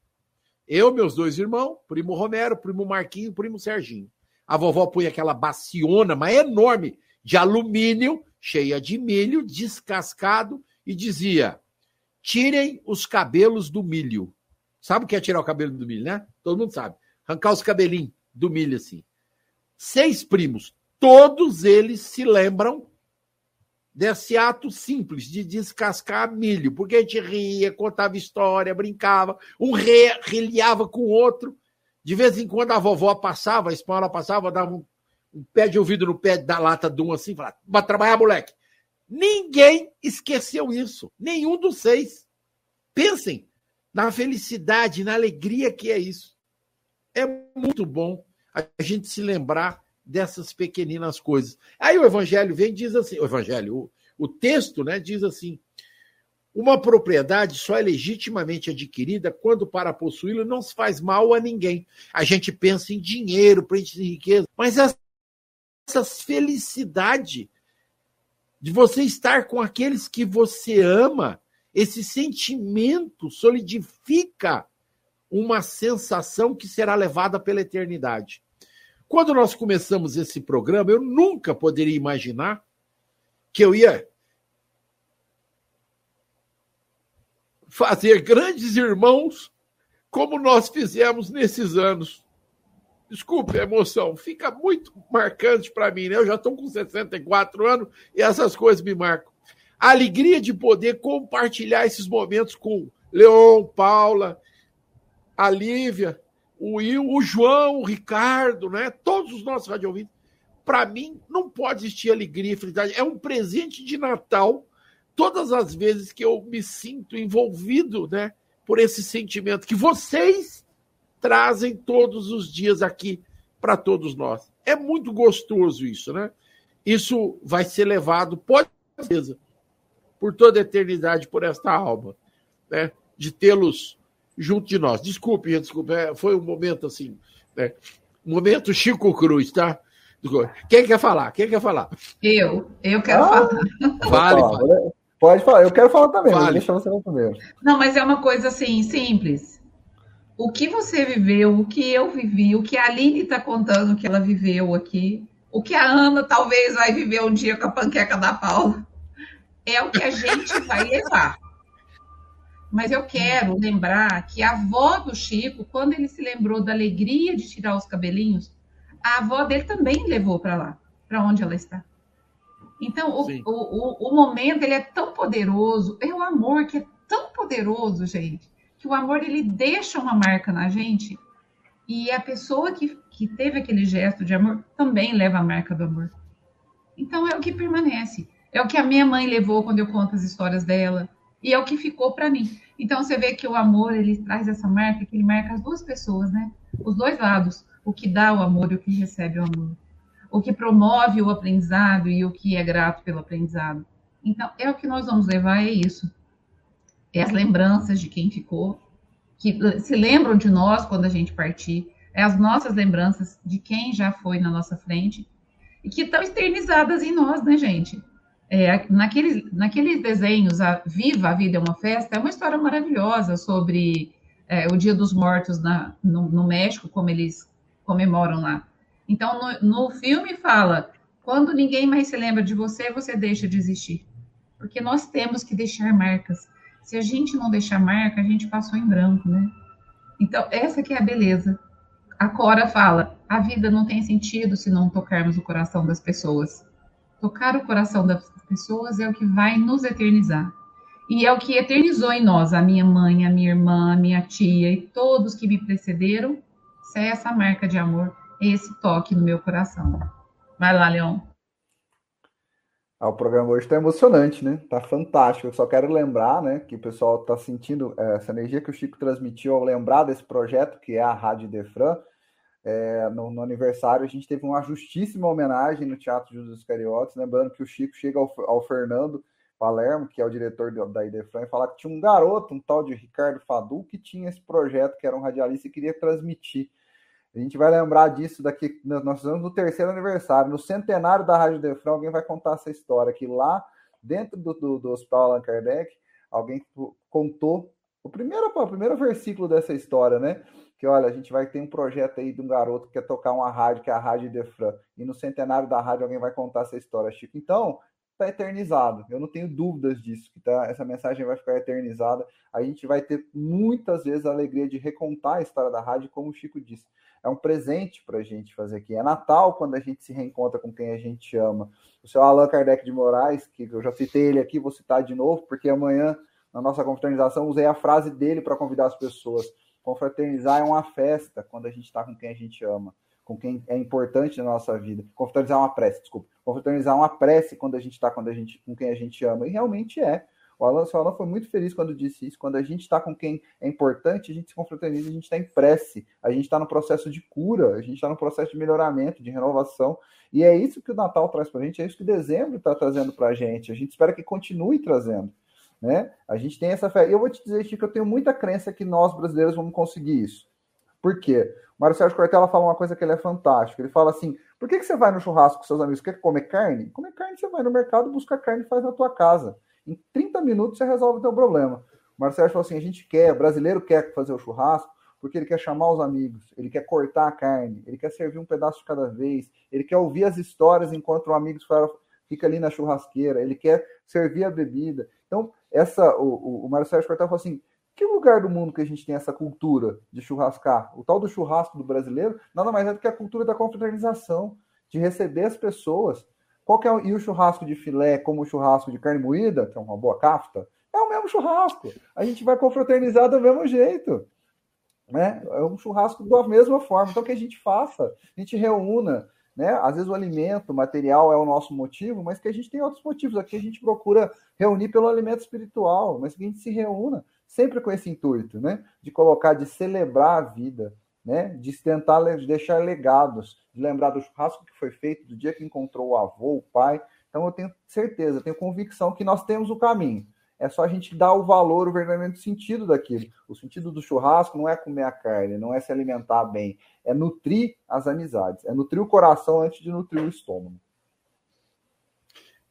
Eu, meus dois irmãos, primo Romero, primo Marquinho, primo Serginho. A vovó punha aquela baciona, mas enorme, de alumínio, cheia de milho, descascado, e dizia: tirem os cabelos do milho. Sabe o que é tirar o cabelo do milho, né? Todo mundo sabe. Arrancar os cabelinhos do milho assim. Seis primos, todos eles se lembram desse ato simples de descascar milho, porque a gente ria, contava história, brincava, um reliava com o outro. De vez em quando a vovó passava, a espanhola passava, dava um, um, pé de ouvido no pé da lata de um assim, falava, vai trabalhar, moleque. Ninguém esqueceu isso, nenhum dos seis. Pensem na felicidade, na alegria que é isso. É muito bom a gente se lembrar dessas pequeninas coisas. Aí o evangelho vem e diz assim, o evangelho, o, o texto, né, diz assim: uma propriedade só é legitimamente adquirida quando, para possuí-la, não se faz mal a ninguém. A gente pensa em dinheiro, pensa em riqueza, mas essa felicidade de você estar com aqueles que você ama, esse sentimento solidifica uma sensação que será levada pela eternidade. Quando nós começamos esse programa, eu nunca poderia imaginar que eu ia fazer grandes irmãos como nós fizemos nesses anos. Desculpe a emoção, fica muito marcante para mim, né? Eu já estou com 64 anos e essas coisas me marcam. A alegria de poder compartilhar esses momentos com Leon, Paula, a Lívia, o Will, o João, o Ricardo, né? Todos os nossos rádio ouvintes. Para mim, não pode existir alegria e felicidade. É um presente de Natal todas as vezes que eu me sinto envolvido, né, por esse sentimento que vocês trazem todos os dias aqui para todos nós. É muito gostoso isso, né? Isso vai ser levado, pode certeza, por toda a eternidade por esta alma, né? De tê-los junto de nós. Desculpe, desculpe, é, foi um momento assim, né? Um momento Chico Cruz, tá? Quem quer falar? Quem quer falar? Eu, eu quero ah, falar. Vale. Pode falar, eu quero falar também, vale. deixa você falar primeiro. Não, mas é uma coisa assim, simples. O que você viveu, o que eu vivi, o que a Aline está contando que ela viveu aqui, o que a Ana talvez vai viver um dia com a panqueca da Paula, é o que a gente vai levar. Mas eu quero lembrar que a avó do Chico, quando ele se lembrou da alegria de tirar os cabelinhos, a avó dele também levou para lá, para onde ela está. Então, o, o, o, o, momento ele é tão poderoso, é o amor que é tão poderoso, gente, que o amor ele deixa uma marca na gente e a pessoa que, que teve aquele gesto de amor também leva a marca do amor. Então, é o que permanece. É o que a minha mãe levou quando eu conto as histórias dela. E é o que ficou para mim. Então você vê que o amor, ele traz essa marca, que ele marca as duas pessoas, né? Os dois lados. O que dá o amor e o que recebe o amor. O que promove o aprendizado e o que é grato pelo aprendizado. Então, é o que nós vamos levar, é isso. É as lembranças de quem ficou, que se lembram de nós quando a gente partir, é as nossas lembranças de quem já foi na nossa frente e que estão eternizadas em nós, né, gente? É, naqueles, naqueles desenhos, a Viva, a Vida é uma Festa, é uma história maravilhosa sobre é, o Dia dos Mortos na, no, no, México, como eles comemoram lá. Então, no, no filme fala, quando ninguém mais se lembra de você, você deixa de existir. Porque nós temos que deixar marcas. Se a gente não deixar marca, a gente passou em branco, né? Então, essa que é a beleza. A Cora fala, a vida não tem sentido se não tocarmos o coração das pessoas. Tocar o coração das pessoas é o que vai nos eternizar. E é o que eternizou em nós, a minha mãe, a minha irmã, a minha tia e todos que me precederam. Se é essa marca de amor, esse toque no meu coração. Vai lá, Leon. Ah, o programa hoje está emocionante, né? Tá fantástico. Eu só quero lembrar, né, que o pessoal está sentindo é, essa energia que o Chico transmitiu ao lembrar desse projeto que é a Rádio Defran. É, no, no, aniversário, a gente teve uma justíssima homenagem no Teatro Júlio Cariotes, lembrando que o Chico chega ao, ao Fernando Palermo, que é o diretor da Idefran, e falar que tinha um garoto, um tal de Ricardo Fadu, que tinha esse projeto, que era um radialista e queria transmitir. A gente vai lembrar disso daqui, nós estamos no terceiro aniversário, no centenário da Rádio Defran, alguém vai contar essa história, que lá dentro do, do, do Hospital Allan Kardec, alguém contou o primeiro, o primeiro versículo dessa história, né? Que olha, a gente vai ter um projeto aí de um garoto que quer tocar uma rádio, que é a Rádio Defran, e no centenário da rádio alguém vai contar essa história, Chico. Então, está eternizado. Eu não tenho dúvidas disso, que tá, essa mensagem vai ficar eternizada. A gente vai ter muitas vezes a alegria de recontar a história da rádio, como o Chico disse. É um presente para a gente fazer aqui. É Natal quando a gente se reencontra com quem a gente ama. O seu Allan Kardec de Moraes, que eu já citei ele aqui, vou citar de novo, porque amanhã, na nossa confraternização, usei a frase dele para convidar as pessoas Confraternizar é uma festa quando a gente está com quem a gente ama, com quem é importante na nossa vida. Confraternizar é uma prece, desculpa. Confraternizar é uma prece quando a gente está com quem a gente ama. E realmente é. O Alan, o Alan foi muito feliz quando disse isso. Quando a gente está com quem é importante, a gente se confraterniza, a gente está em prece, a gente está no processo de cura, a gente está no processo de melhoramento, de renovação. E é isso que o Natal traz para a gente, é isso que dezembro está trazendo para a gente. A gente espera que continue trazendo. Né? A gente tem essa fé. E eu vou te dizer, Chico, eu tenho muita crença que nós brasileiros vamos conseguir isso. Por quê? O Mário Sérgio Cortella fala uma coisa que ele é fantástico. Ele fala assim: por que, que você vai no churrasco com seus amigos? Quer comer carne? Comer carne, você vai no mercado, busca carne e faz na tua casa. Em 30 minutos você resolve o teu problema. O Mário Sérgio falou assim: a gente quer, brasileiro quer fazer o churrasco porque ele quer chamar os amigos, ele quer cortar a carne, ele quer servir um pedaço de cada vez, ele quer ouvir as histórias enquanto o amigo fica ali na churrasqueira, ele quer servir a bebida. Então, essa, o, o Mário Sérgio Cortella falou assim: que lugar do mundo que a gente tem essa cultura de churrascar? O tal do churrasco do brasileiro nada mais é do que a cultura da confraternização, de receber as pessoas. Qual é o, e o churrasco de filé, como o churrasco de carne moída, que é uma boa cafta, é o mesmo churrasco. A gente vai confraternizar do mesmo jeito. Né? É um churrasco da mesma forma. Então, que a gente faça, a gente reúna, né? Às vezes o alimento, o material é o nosso motivo, mas que a gente tem outros motivos. Aqui a gente procura reunir pelo alimento espiritual, mas que a gente se reúna sempre com esse intuito, né? De colocar, de celebrar a vida, né? De tentar deixar legados, de lembrar do churrasco que foi feito, do dia que encontrou o avô, o pai. Então eu tenho certeza, tenho convicção que nós temos o caminho. É só a gente dar o valor, o verdadeiro sentido daquilo. O sentido do churrasco não é comer a carne, não é se alimentar bem, é nutrir as amizades, é nutrir o coração antes de nutrir o estômago.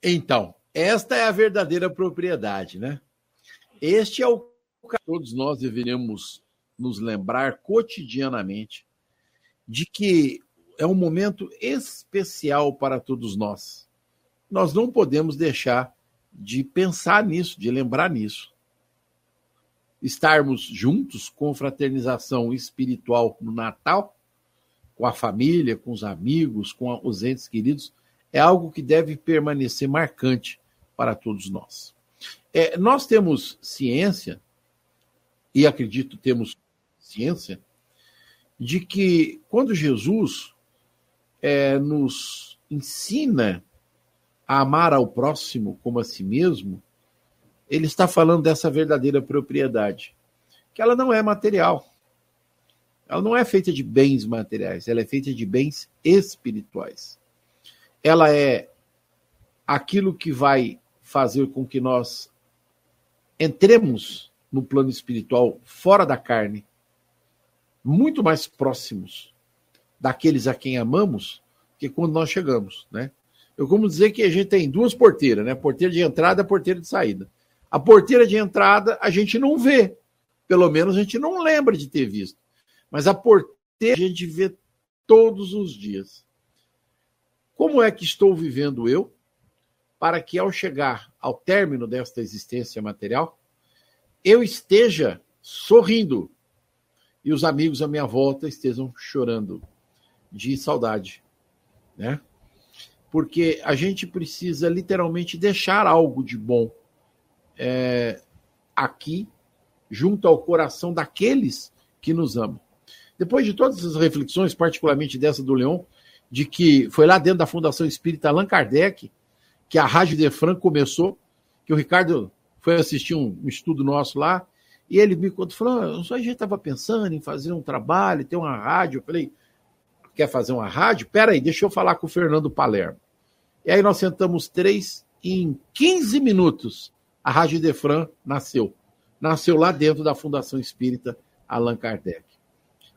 Então, esta é a verdadeira propriedade, né? Este é o que todos nós deveríamos nos lembrar cotidianamente de que é um momento especial para todos nós. Nós não podemos deixar de pensar nisso, de lembrar nisso. Estarmos juntos com fraternização espiritual no Natal, com a família, com os amigos, com os entes queridos, é algo que deve permanecer marcante para todos nós. É, nós temos ciência, e acredito temos ciência, de que quando Jesus é, nos ensina a amar ao próximo como a si mesmo, ele está falando dessa verdadeira propriedade, que ela não é material. Ela não é feita de bens materiais, ela é feita de bens espirituais. Ela é aquilo que vai fazer com que nós entremos no plano espiritual fora da carne, muito mais próximos daqueles a quem amamos que quando nós chegamos, né? Eu como dizer que a gente tem duas porteiras, né? Porteira de entrada e porteira de saída. A porteira de entrada a gente não vê, pelo menos a gente não lembra de ter visto. Mas a porteira a gente vê todos os dias. Como é que estou vivendo eu para que ao chegar ao término desta existência material, eu esteja sorrindo e os amigos à minha volta estejam chorando de saudade, né? Porque a gente precisa literalmente deixar algo de bom é, aqui, junto ao coração daqueles que nos amam. Depois de todas as reflexões, particularmente dessa do Leão, de que foi lá dentro da Fundação Espírita Allan Kardec que a Rádio Defran começou, que o Ricardo foi assistir um, um estudo nosso lá, e ele me contou, falou, ah, a gente estava pensando em fazer um trabalho, ter uma rádio. Eu falei, quer fazer uma rádio? Pera aí, deixa eu falar com o Fernando Palermo. E aí nós sentamos três e em 15 minutos a Rádio Defran nasceu. Nasceu lá dentro da Fundação Espírita Allan Kardec.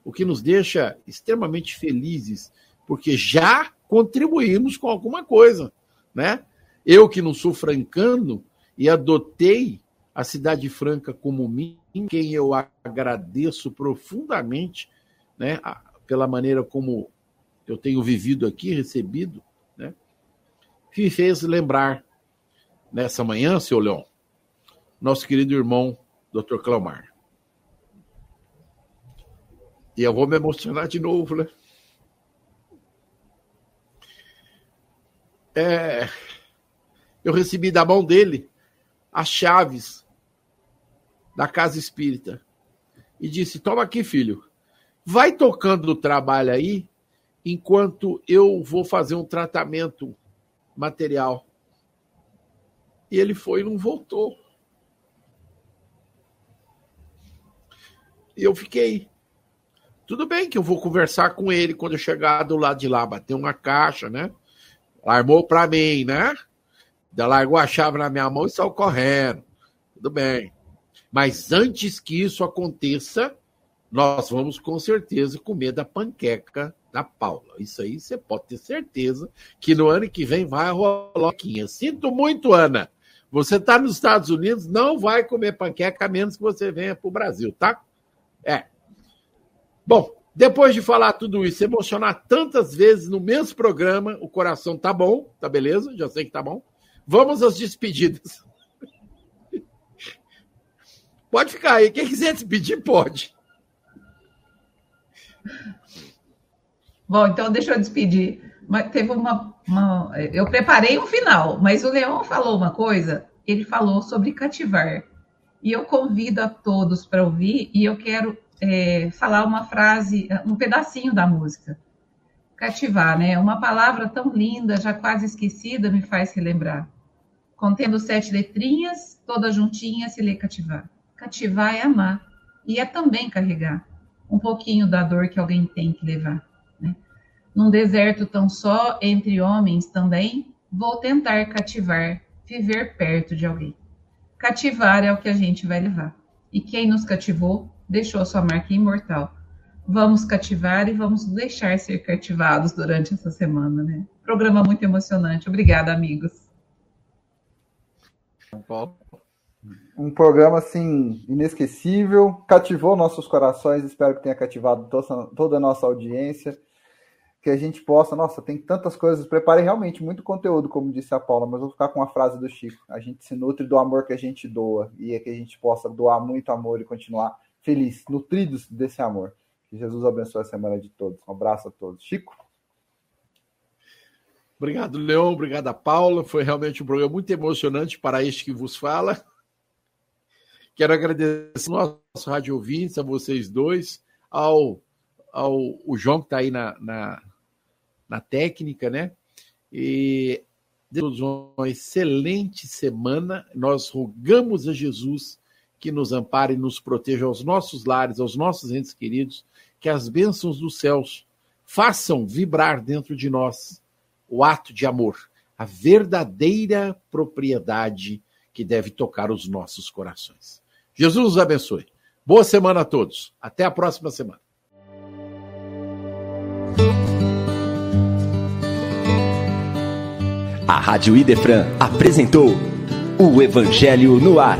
O que nos deixa extremamente felizes, porque já contribuímos com alguma coisa, né? Eu que não sou francano e adotei a Cidade Franca como mim, quem eu agradeço profundamente, né, pela maneira como eu tenho vivido aqui, recebido, né, me fez lembrar nessa manhã, seu Leão, nosso querido irmão, Dr. Clamar. E eu vou me emocionar de novo, né? É, eu recebi da mão dele as chaves da casa espírita e disse: Toma aqui, filho, vai tocando o trabalho aí, enquanto eu vou fazer um tratamento material. E ele foi e não voltou. E eu fiquei. Tudo bem que eu vou conversar com ele quando eu chegar do lado de lá, bater uma caixa, né? Armou para mim, né? largou a chave na minha mão e saiu correndo. Tudo bem. Mas antes que isso aconteça, nós vamos com certeza comer da panqueca da Paula. Isso aí você pode ter certeza que no ano que vem vai rolar. Sinto muito, Ana. Você está nos Estados Unidos, não vai comer panqueca a menos que você venha para o Brasil, tá? É. Bom, depois de falar tudo isso, emocionar tantas vezes no mesmo programa, o coração tá bom, tá beleza? Já sei que tá bom. Vamos às despedidas. Pode ficar aí. Quem quiser despedir, pode. Bom, então deixa eu despedir. Mas teve uma, uma, Eu preparei um final, mas o Leão falou uma coisa. Ele falou sobre cativar. E eu convido a todos para ouvir, e eu quero é, falar uma frase, um pedacinho da música. Cativar, né? Uma palavra tão linda, já quase esquecida, me faz relembrar. Contendo sete letrinhas, toda juntinha se lê cativar. Cativar é amar e é também carregar um pouquinho da dor que alguém tem que levar. Né? Num deserto tão só, entre homens também, vou tentar cativar, viver perto de alguém. Cativar é o que a gente vai levar. E quem nos cativou deixou sua marca imortal vamos cativar e vamos deixar ser cativados durante essa semana, né? Programa muito emocionante. Obrigada, amigos. Um programa assim inesquecível, cativou nossos corações. Espero que tenha cativado toda a nossa audiência. Que a gente possa, nossa, tem tantas coisas. Preparei realmente muito conteúdo, como disse a Paula, mas vou ficar com a frase do Chico. A gente se nutre do amor que a gente doa e é que a gente possa doar muito amor e continuar feliz, nutridos desse amor. Que Jesus abençoe a semana de todos. Um abraço a todos. Chico? Obrigado, Leão. Obrigado Paula. Foi realmente um programa muito emocionante para este que vos fala. Quero agradecer ao nosso rádio ouvintes, a vocês dois, ao, ao o João que está aí na, na, na, técnica, né? E Deus uma excelente semana. Nós rogamos a Jesus que nos ampare e nos proteja aos nossos lares, aos nossos entes queridos, que as bênçãos dos céus façam vibrar dentro de nós o ato de amor, a verdadeira propriedade que deve tocar os nossos corações. Jesus os abençoe. Boa semana a todos. Até a próxima semana. A Rádio Idefran apresentou o Evangelho no Ar.